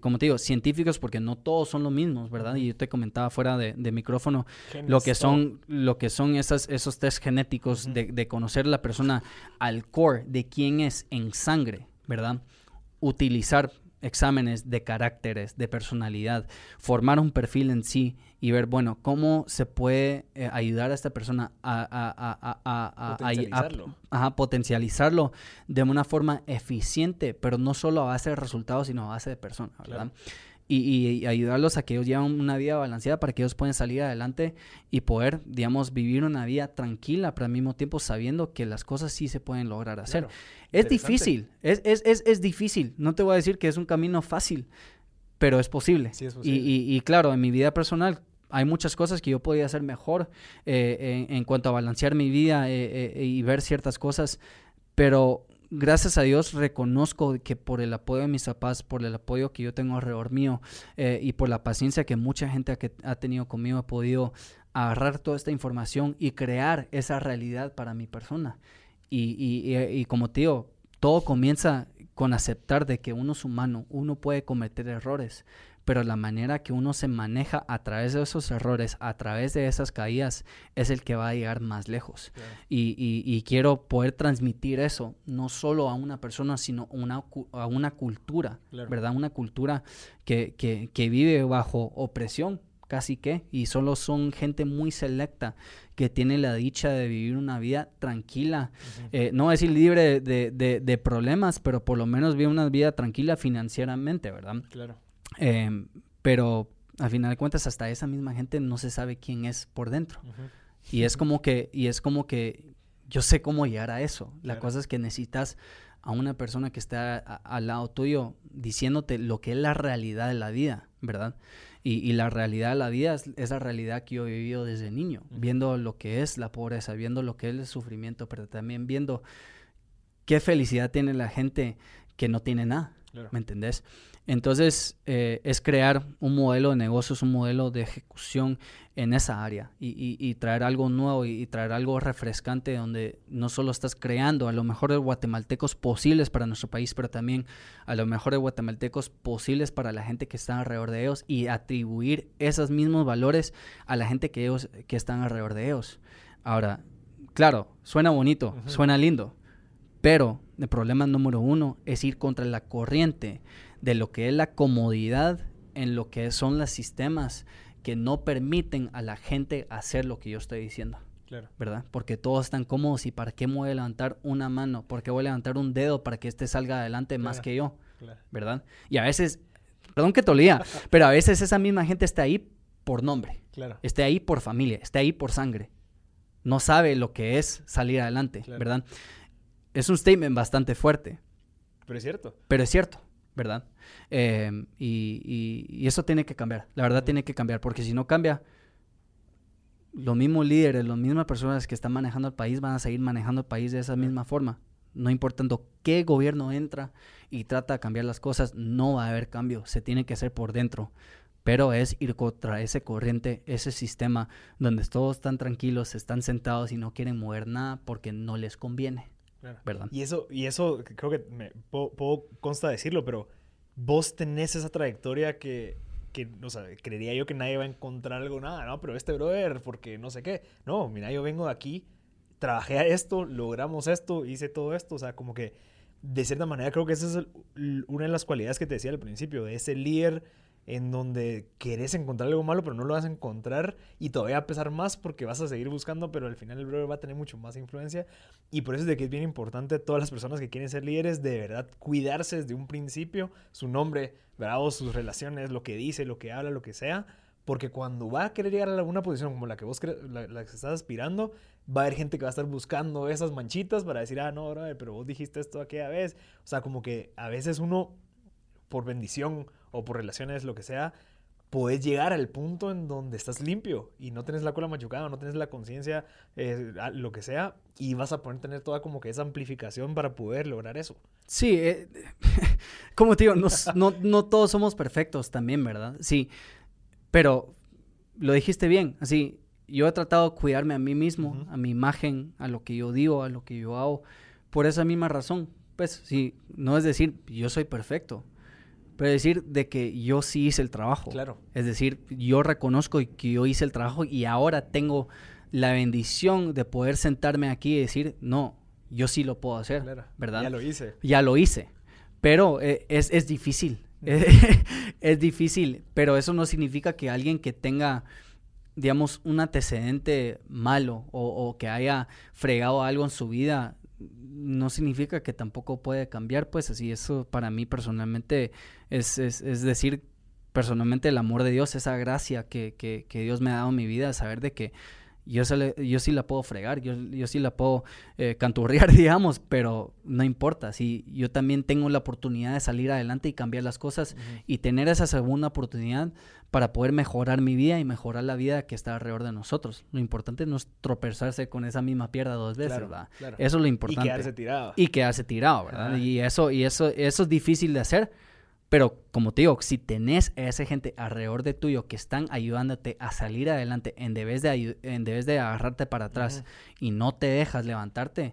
como te digo, científicos, porque no todos son los mismos, ¿verdad? Y yo te comentaba fuera de, micrófono lo que son, lo que son esas, esos test genéticos de, de conocer la persona al core de quién es en sangre, ¿verdad? Utilizar exámenes de caracteres, de personalidad, formar un perfil en sí y ver, bueno, cómo se puede eh, ayudar a esta persona a, potencializarlo. potencializarlo de una forma eficiente, pero no solo a base de resultados, sino a base de persona, ¿verdad? Y, ayudarlos a que ellos lleven una vida balanceada para que ellos puedan salir adelante y poder, digamos, vivir una vida tranquila, pero al mismo tiempo sabiendo que las cosas sí se pueden lograr hacer. Es difícil, es, es, es, es, difícil. No te voy a decir que es un camino fácil, pero es posible. Sí, es posible. Y, y, claro, en mi vida personal hay muchas cosas que yo podía hacer mejor eh, en, cuanto a balancear mi vida eh, eh, y ver ciertas cosas, pero gracias a Dios reconozco que por el apoyo de mis papás, por el apoyo que yo tengo alrededor mío eh, y por la paciencia que mucha gente ha, tenido conmigo, he podido agarrar toda esta información y crear esa realidad para mi persona. Y, y, y, como tío, todo comienza con aceptar de que uno es humano, uno puede cometer errores, pero la manera que uno se maneja a través de esos errores, a través de esas caídas, es el que va a llegar más lejos. Y, quiero poder transmitir eso, no solo a una persona, sino una, a una cultura, ¿verdad? Una cultura que, que, que vive bajo opresión casi que, y solo son gente muy selecta que tiene la dicha de vivir una vida tranquila, eh, no decir libre de, de, problemas, pero por lo menos vive una vida tranquila financieramente, ¿verdad? Claro. Em, pero al final de cuentas, hasta esa misma gente no se sabe quién es por dentro. Y es como que, y es como que yo sé cómo llegar a eso. La cosa es que necesitas a una persona que está al lado tuyo diciéndote lo que es la realidad de la vida, ¿verdad? Y, la realidad de la vida es, la realidad que yo he vivido desde niño, viendo lo que es la pobreza, viendo lo que es el sufrimiento, pero también viendo qué felicidad tiene la gente que no tiene nada, ¿me entendés? Entonces, eh, es crear un modelo de negocios, un modelo de ejecución en esa área y, traer algo nuevo y, traer algo refrescante donde no solo estás creando a los mejores guatemaltecos posibles para nuestro país, pero también a los mejores guatemaltecos posibles para la gente que está alrededor de ellos y atribuir esos mismos valores a la gente que, ellos, que están alrededor de ellos. Ahora, claro, suena bonito, suena lindo, pero el problema número uno es ir contra la corriente de lo que es la comodidad en lo que son los sistemas que no permiten a la gente hacer lo que yo estoy diciendo. Claro. ¿Verdad? Porque todos están cómodos y ¿para qué me voy a levantar una mano? ¿Por qué voy a levantar un dedo para que este salga adelante más que yo? ¿Verdad? Y a veces, perdón que te olía, pero a veces esa misma gente está ahí por nombre. Claro. Está ahí por familia, está ahí por sangre. No sabe lo que es salir adelante, ¿verdad? Es un statement bastante fuerte. Pero es cierto. Pero es cierto. ¿Verdad? Em, y, eso tiene que cambiar, la verdad tiene que cambiar, porque si no cambia, los mismos líderes, las mismas personas que están manejando el país van a seguir manejando el país de esa misma forma. No importando qué gobierno entra y trata de cambiar las cosas, no va a haber cambio, se tiene que hacer por dentro. Pero es ir contra ese corriente, ese sistema donde todos están tranquilos, están sentados y no quieren mover nada porque no les conviene. ¿Verdad? Y eso, y eso creo que me puedo, consta decirlo, pero vos tenés esa trayectoria que, que, o sea, creería yo que nadie va a encontrar algo, nada, ¿no? Pero este brother, porque no sé qué. No, mira, yo vengo de aquí, trabajé a esto, logramos esto, hice todo esto, o sea, como que de cierta manera creo que esa es una de las cualidades que te decía al principio, de ese líder en donde querés encontrar algo malo, pero no lo vas a encontrar y todavía a pesar más porque vas a seguir buscando, pero al final el brother va a tener mucho más influencia. Y por eso es de que es bien importante todas las personas que quieren ser líderes, de verdad, cuidarse desde un principio, su nombre, ¿verdad? O sus relaciones, lo que dice, lo que habla, lo que sea. Porque cuando va a querer llegar a alguna posición como la que vos la, la que estás aspirando, va a haber gente que va a estar buscando esas manchitas para decir, ah, no, brother, pero vos dijiste esto aquella vez. O sea, como que a veces uno, por bendición, o por relaciones, lo que sea, puedes llegar al punto en donde estás limpio y no tienes la cola machucada, no tienes la conciencia, eh, lo que sea, y vas a poder tener toda como que esa amplificación para poder lograr eso. Sí, eh, como te digo, no, no, todos somos perfectos también, ¿verdad? Sí, pero lo dijiste bien, así, yo he tratado de cuidarme a mí mismo, a mi imagen, a lo que yo digo, a lo que yo hago, por esa misma razón. Pues sí, no es decir, yo soy perfecto, pero decir de que yo sí hice el trabajo. Claro. Es decir, yo reconozco que yo hice el trabajo y ahora tengo la bendición de poder sentarme aquí y decir, no, yo sí lo puedo hacer, ¿verdad? Ya lo hice. Ya lo hice. Pero eh, es, es, difícil. es difícil, pero eso no significa que alguien que tenga digamos, un antecedente malo o, o, que haya fregado algo en su vida no significa que tampoco puede cambiar, pues así eso para mí personalmente es, es, es decir, personalmente el amor de Dios, esa gracia que, que, que Dios me ha dado en mi vida, saber de que yo, yo sí la puedo fregar, yo, yo sí la puedo eh, canturrear, digamos, pero no importa. Si yo también tengo la oportunidad de salir adelante y cambiar las cosas y tener esa segunda oportunidad para poder mejorar mi vida y mejorar la vida que está alrededor de nosotros. Lo importante no es tropezarse con esa misma pierna dos veces, ¿verdad? Eso es lo importante. Y quedarse tirado. Y quedarse tirado, ¿verdad? Y eso, y eso, eso es difícil de hacer pero como te digo, si tenés a esa gente alrededor de tuyo que están ayudándote a salir adelante en vez de, en vez de agarrarte para atrás y no te dejas levantarte,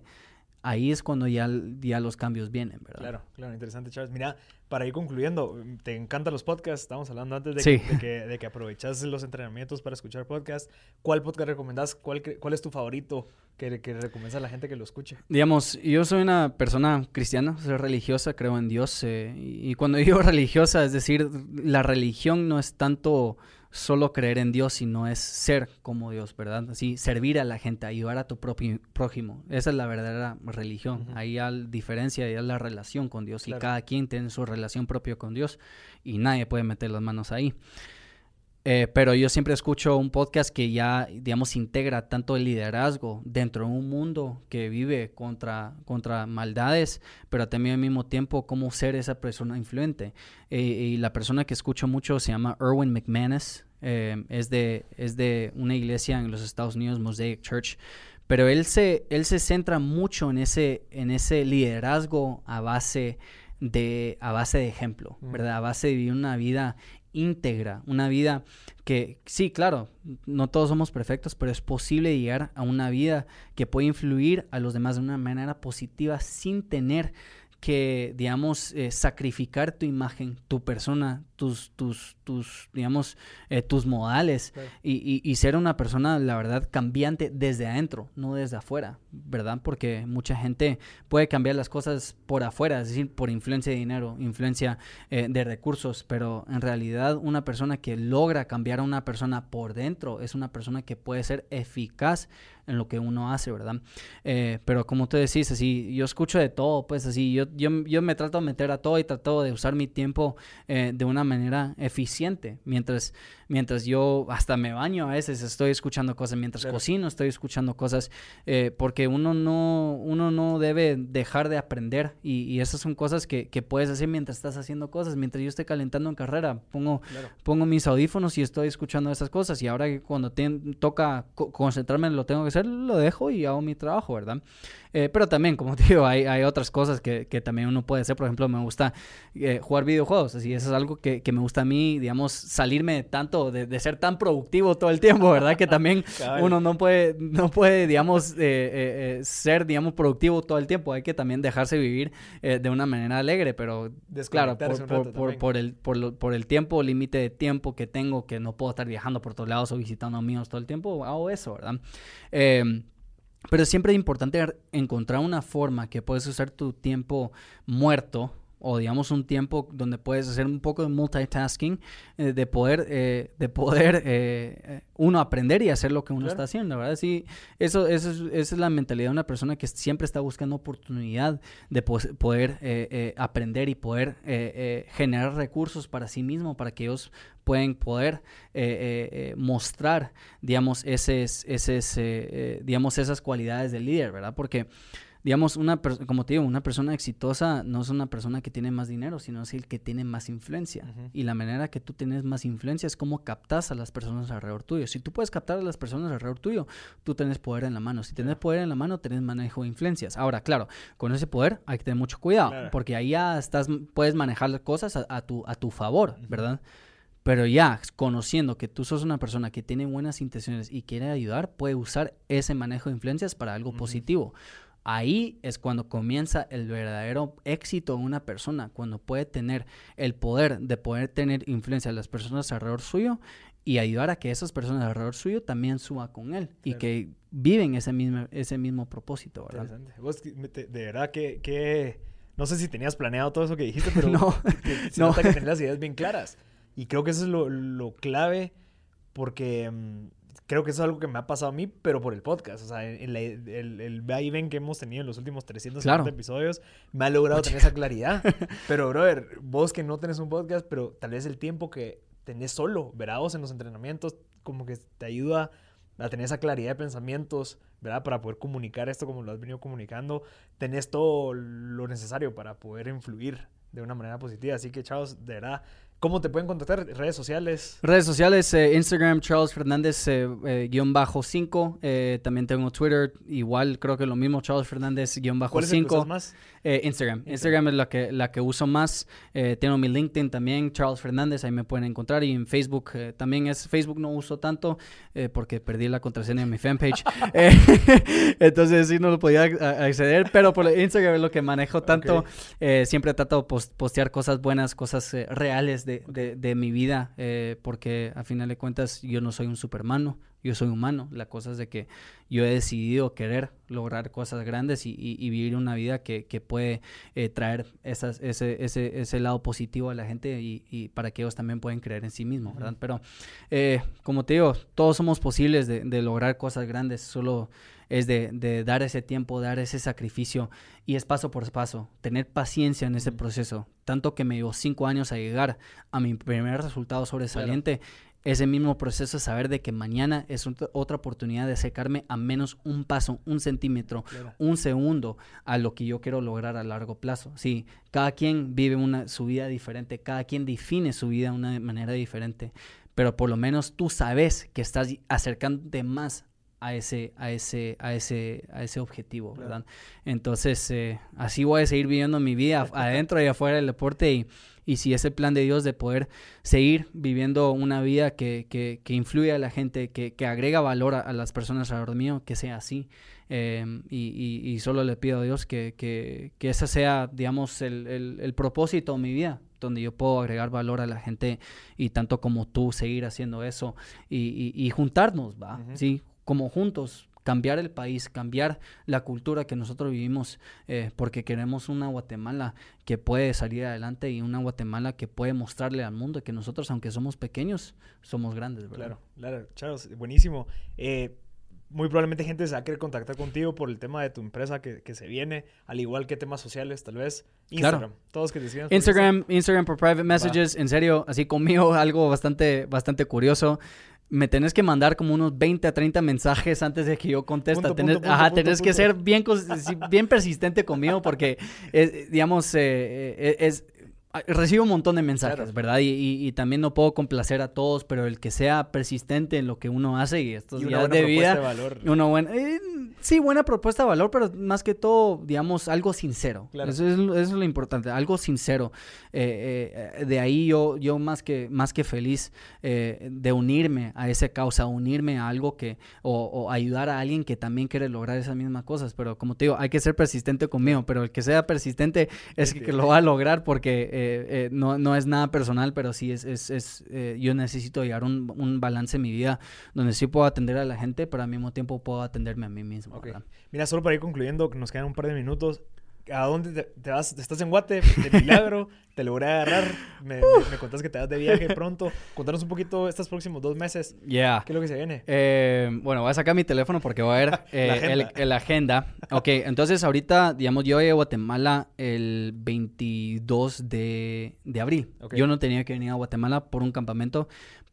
ahí es cuando ya, ya los cambios vienen, ¿verdad? Claro, claro, interesante, Charles. Mira, para ir concluyendo, te encantan los podcasts, estamos hablando antes de, que, de, que, aprovechas los entrenamientos para escuchar podcasts. ¿Cuál podcast recomendás? ¿Cuál, cuál es tu favorito que, que recomiendas a la gente que lo escuche? Digamos, yo soy una persona cristiana, soy religiosa, creo en Dios. Eh, y cuando digo religiosa, es decir, la religión no es tanto solo creer en Dios, sino es ser como Dios, ¿verdad? Así, servir a la gente, ayudar a tu propio prójimo. Esa es la verdadera religión. Ahí hay diferencia, ahí hay la relación con Dios y cada quien tiene su relación propia con Dios y nadie puede meter las manos ahí. Eh, pero yo siempre escucho un podcast que ya, digamos, integra tanto el liderazgo dentro de un mundo que vive contra, contra maldades, pero también al mismo tiempo cómo ser esa persona influente. Eh, y la persona que escucho mucho se llama Erwin McManus. Eh, es, de, es de una iglesia en los Estados Unidos, Mosaic Church. Pero él se, él se centra mucho en ese, en ese liderazgo a base de, a base de ejemplo, mm. ¿verdad? A base de vivir una vida íntegra, una vida que sí, claro, no todos somos perfectos, pero es posible llegar a una vida que puede influir a los demás de una manera positiva sin tener que, digamos, eh, sacrificar tu imagen, tu persona, tus, tus, tus digamos, eh, tus modales y, y, ser una persona, la verdad, cambiante desde adentro, no desde afuera, ¿verdad? Porque mucha gente puede cambiar las cosas por afuera, es decir, por influencia de dinero, influencia eh, de recursos, pero en realidad una persona que logra cambiar a una persona por dentro es una persona que puede ser eficaz en lo que uno hace, ¿verdad? Eh, pero como tú decís, así, yo escucho de todo, pues así, yo, yo, yo me trato de meter a todo y trato de usar mi tiempo eh, de una manera eficiente, mientras, mientras yo hasta me baño a veces, estoy escuchando cosas, mientras cocino estoy escuchando cosas, eh, porque uno no, uno no debe dejar de aprender y, esas son cosas que, que, puedes hacer mientras estás haciendo cosas, mientras yo estoy calentando en carrera, pongo, pongo mis audífonos y estoy escuchando esas cosas y ahora que cuando te, toca concentrarme en lo tengo que hacer, lo dejo y hago mi trabajo, ¿verdad? Eh, pero también, como te digo, hay, hay otras cosas que, que, también uno puede hacer. Por ejemplo, me gusta eh, jugar videojuegos. Así, eso es algo que, que, me gusta a mí, digamos, salirme tanto, de, de, ser tan productivo todo el tiempo, ¿verdad? Que también uno no puede, no puede digamos, eh, ser, digamos, productivo todo el tiempo. Hay que también dejarse vivir de una manera alegre, pero claro, por, por, por, por, el, por, por el tiempo, límite de tiempo que tengo, que no puedo estar viajando por todos lados o visitando amigos todo el tiempo, hago eso, ¿verdad? Pero siempre es importante encontrar una forma que puedes usar tu tiempo muerto o digamos un tiempo donde puedes hacer un poco de multitasking, eh, de poder, eh, de poder eh, uno aprender y hacer lo que uno está haciendo, ¿verdad? Sí, eso, eso es, esa es la mentalidad de una persona que siempre está buscando oportunidad de poder aprender y poder generar recursos para sí mismo, para que ellos puedan poder mostrar, digamos, ese, ese, digamos, esas cualidades del líder, ¿verdad? Porque digamos, una como te digo, una persona exitosa no es una persona que tiene más dinero, sino es el que tiene más influencia. Y la manera que tú tienes más influencia es cómo captas a las personas alrededor tuyo. Si tú puedes captar a las personas alrededor tuyo, tú tienes poder en la mano. Si tienes poder en la mano, tienes manejo de influencias. Ahora, claro, con ese poder hay que tener mucho cuidado, porque ahí ya estás, puedes manejar cosas a, tu, a tu favor, ¿verdad? Pero ya conociendo que tú sos una persona que tiene buenas intenciones y quiere ayudar, puede usar ese manejo de influencias para algo positivo. Ahí es cuando comienza el verdadero éxito de una persona, cuando puede tener el poder de poder tener influencia a las personas alrededor suyo y ayudar a que esas personas alrededor suyo también suban con él y que viven ese mismo, ese mismo propósito, ¿verdad? Vos, de verdad que, no sé si tenías planeado todo eso que dijiste, pero no, se nota que tenés las ideas bien claras. Y creo que eso es lo, lo clave porque mm, creo que eso es algo que me ha pasado a mí, pero por el podcast. O sea, el, el, el ven que hemos tenido en los últimos 350 episodios me ha logrado tener esa claridad. pero, brother, vos que no tenés un podcast, pero tal vez el tiempo que tenés solo, vos en los entrenamientos, como que te ayuda a tener esa claridad de pensamientos, ¿verdad? Para poder comunicar esto como lo has venido comunicando. Tenés todo lo necesario para poder influir de una manera positiva. Así que, chavos, de verdad, ¿Cómo te pueden contactar? ¿Redes sociales? Redes sociales, eh, Instagram, Charles Fernández, eh, eh, guion bajo 5. también tengo Twitter, igual creo que lo mismo, Charles Fernández, guion bajo 5. más? Instagram. Instagram. es la que, la que uso más. tengo mi LinkedIn también, Charles Fernández, ahí me pueden encontrar. Y en Facebook también es, Facebook no uso tanto porque perdí la contraseña de mi fanpage. entonces sí no lo podía acceder, pero por Instagram es lo que manejo tanto. siempre trato de postear cosas buenas, cosas reales de, de, mi vida, eh, porque a final de cuentas yo no soy un supermano, yo soy humano. La cosa es de que yo he decidido querer lograr cosas grandes y, vivir una vida que, puede eh, traer esas, ese, ese, ese, lado positivo a la gente y, para que ellos también puedan creer en sí mismos, ¿verdad? Pero eh, como te digo, todos somos posibles de, de lograr cosas grandes, solo es de, dar ese tiempo, dar ese sacrificio y es paso por paso, tener paciencia en ese proceso. Tanto que me llevó cinco años a llegar a mi primer resultado sobresaliente. Ese mismo proceso de saber de que mañana es otra oportunidad de acercarme a menos un paso, un centímetro, un segundo a lo que yo quiero lograr a largo plazo. Sí, cada quien vive una, su vida diferente, cada quien define su vida de una manera diferente, pero por lo menos tú sabes que estás acercándote más a ese, a ese, a ese, a ese objetivo, ¿verdad? Entonces, eh, así voy a seguir viviendo mi vida adentro y afuera del deporte y, y si es el plan de Dios de poder seguir viviendo una vida que, que, que influye a la gente, que, que agrega valor a, las personas alrededor mío, que sea así. Em, y, y, solo le pido a Dios que, que, que ese sea, digamos, el, el, el propósito de mi vida, donde yo puedo agregar valor a la gente y tanto como tú seguir haciendo eso y, y, juntarnos, ¿va? Sí, como juntos cambiar el país, cambiar la cultura que nosotros vivimos, eh, porque queremos una Guatemala que puede salir adelante y una Guatemala que puede mostrarle al mundo que nosotros, aunque somos pequeños, somos grandes, Claro, claro, Charles, buenísimo. Eh, muy probablemente gente se va a querer contactar contigo por el tema de tu empresa que, se viene, al igual que temas sociales, tal vez. Instagram, todos que te sigan. Instagram, Instagram por private messages, en serio, así conmigo, algo bastante, bastante curioso me tenés que mandar como unos 20 a 30 mensajes antes de que yo conteste. tenés, ajá, tenés que ser bien, bien persistente conmigo porque, digamos, eh, eh, es, recibo un montón de mensajes, ¿verdad? Y, también no puedo complacer a todos, pero el que sea persistente en lo que uno hace y estos días de vida. De valor. Uno buena, eh, sí, buena propuesta de valor, pero más que todo, digamos, algo sincero. Eso, es, eso, es, lo importante, algo sincero. Eh, eh, de ahí yo, yo más que, más que feliz de unirme a esa causa, unirme a algo que, o, ayudar a alguien que también quiere lograr esas mismas cosas. Pero como te digo, hay que ser persistente conmigo, pero el que sea persistente es que, que lo va a lograr porque eh, no, no, es nada personal, pero sí es, es, es eh, yo necesito llegar a un, un, balance en mi vida donde sí puedo atender a la gente, pero al mismo tiempo puedo atenderme a mí mismo. Mira, solo para ir concluyendo, nos quedan un par de minutos. ¿A dónde te, vas? ¿Estás en Guate? De milagro, te logré agarrar. Me, me, contás que te vas de viaje pronto. Contanos un poquito estos próximos dos meses. Ya. ¿Qué es lo que se viene? Eh, bueno, voy a sacar mi teléfono porque voy a ver eh, la, agenda. Ok, entonces ahorita, digamos, yo llegué a Guatemala el 22 de, de abril. Yo no tenía que venir a Guatemala por un campamento,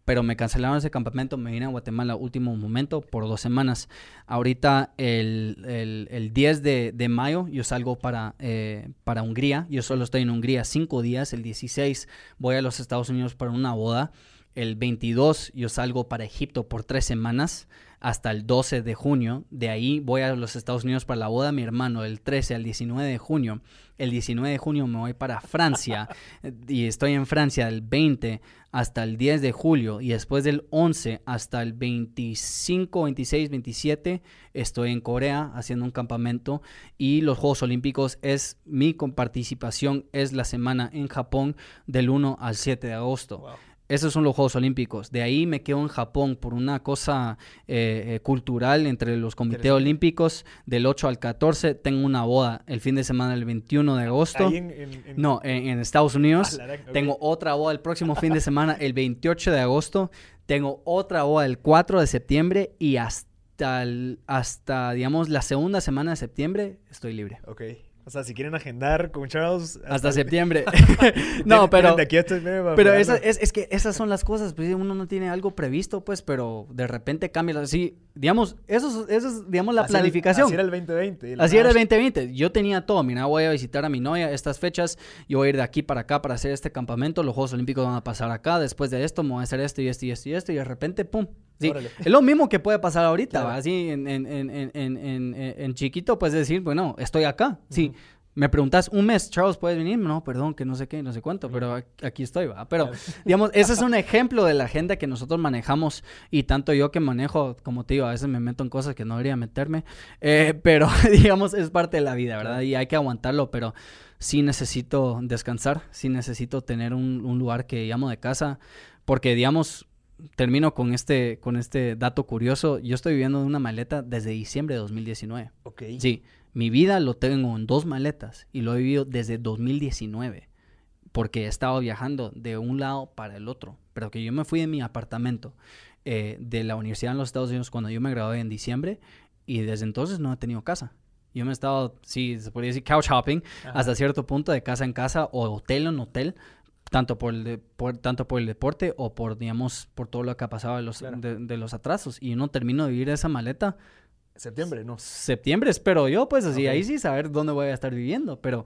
pero me cancelaron ese campamento, me vine a Guatemala último momento por dos semanas. Ahorita el, el, el 10 de, de, mayo yo salgo para, eh, para Hungría, yo solo estoy en Hungría cinco días, el 16 voy a los Estados Unidos para una boda, el 22 yo salgo para Egipto por tres semanas hasta el 12 de junio. De ahí voy a los Estados Unidos para la boda de mi hermano del 13 al 19 de junio. El 19 de junio me voy para Francia y estoy en Francia del 20 hasta el 10 de julio y después del 11 hasta el 25, 26, 27 estoy en Corea haciendo un campamento y los Juegos Olímpicos es mi participación es la semana en Japón del 1 al 7 de agosto. Esos son los Juegos Olímpicos. De ahí me quedo en Japón por una cosa eh, eh, cultural entre los comités olímpicos. Del 8 al 14 tengo una boda el fin de semana del 21 de agosto. No, en, Estados Unidos. Ah, tengo otra boda el próximo fin de semana, el 28 de agosto. Tengo otra boda el 4 de septiembre y hasta, hasta digamos, la segunda semana de septiembre estoy libre. Ok. O sea, si quieren agendar con Charles... Hasta, septiembre. no, pero... pero es, que esas son las cosas. Pues uno no tiene algo previsto, pues, pero de repente cambia. Así, digamos, eso, eso es, digamos, la planificación. así era el 2020. Así era el 2020. Yo tenía todo. Mira, voy a visitar a mi novia estas fechas. Yo voy a ir de aquí para acá para hacer este campamento. Los Juegos Olímpicos van a pasar acá. Después de esto me voy a hacer esto y esto y esto y esto. Y de repente, pum, Sí, es lo mismo que puede pasar ahorita, así en, en, en, en, chiquito puedes decir, bueno, estoy acá, sí. Me preguntas un mes, Charles, ¿puedes venir? No, perdón, que no sé qué, no sé cuánto, pero aquí estoy, va. Pero, digamos, ese es un ejemplo de la agenda que nosotros manejamos y tanto yo que manejo, como te digo, a veces me meto en cosas que no debería meterme, eh, pero, digamos, es parte de la vida, ¿verdad? Y hay que aguantarlo, pero sí necesito descansar, sí necesito tener un, un lugar que llamo de casa, porque, digamos, termino con este, con este dato curioso. Yo estoy viviendo en una maleta desde diciembre de 2019. Ok. Sí, mi vida lo tengo en dos maletas y lo he vivido desde 2019 porque he estado viajando de un lado para el otro. Pero que yo me fui de mi apartamento eh, de la universidad en los Estados Unidos cuando yo me gradué en diciembre y desde entonces no he tenido casa. Yo me he estado, sí, se podría decir couch hopping hasta cierto punto de casa en casa o hotel en hotel, tanto por el, tanto por el deporte o por, digamos, por todo lo que ha pasado de los, de, los atrasos. Y no termino de vivir esa maleta. Septiembre, ¿no? Septiembre, espero yo, pues así, ahí sí saber dónde voy a estar viviendo, pero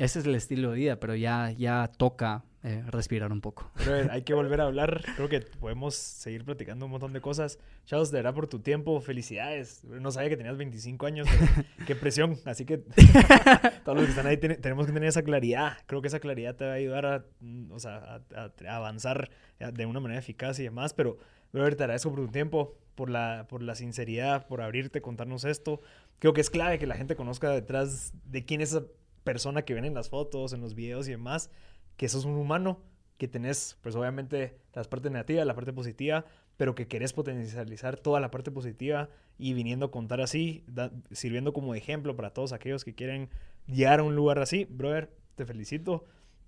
ese es el estilo de vida, pero ya, ya toca eh, respirar un poco. Pero hay que volver a hablar. Creo que podemos seguir platicando un montón de cosas. Charles, de verdad por tu tiempo. Felicidades. No sabía que tenías 25 años. qué presión. Así que todos los que están ahí tenemos que tener esa claridad. Creo que esa claridad te va a ayudar a, mm, o sea, a, avanzar de una manera eficaz y demás. Pero, brother, te agradezco por tu tiempo, por la, por la sinceridad, por abrirte, contarnos esto. Creo que es clave que la gente conozca detrás de quién es esa persona que ven en las fotos, en los videos y demás, que sos un humano, que tenés, pues obviamente, las partes negativas, la parte positiva, pero que querés potencializar toda la parte positiva y viniendo a contar así, sirviendo como ejemplo para todos aquellos que quieren llegar a un lugar así. Brother, te felicito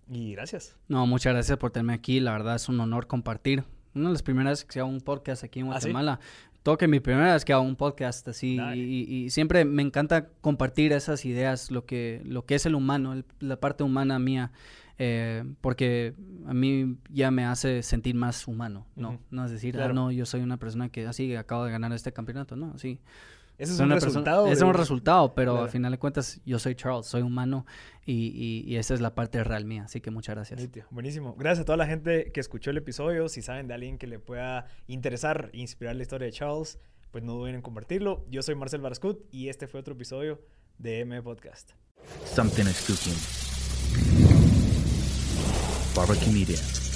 y gracias. No, muchas gracias por tenerme aquí. La verdad es un honor compartir. Una de las primeras que hago un podcast aquí en ¿Ah, Guatemala toque mi primera vez que hago un podcast así y, siempre me encanta compartir esas ideas, lo que, lo que es el humano, la parte humana mía, eh, porque a mí ya me hace sentir más humano, ¿no? No es decir, ah, no, yo soy una persona que así acabo de ganar este campeonato, no, sí. Ese es un resultado. es un resultado, pero al final de cuentas yo soy Charles, soy humano y, y, esa es la parte real mía. Así que muchas gracias. Buenísimo. Gracias a toda la gente que escuchó el episodio. Si saben de alguien que le pueda interesar e inspirar la historia de Charles, pues no duden en compartirlo. Yo soy Marcel Barascut y este fue otro episodio de M Podcast. Something is cooking. Barbecue Media.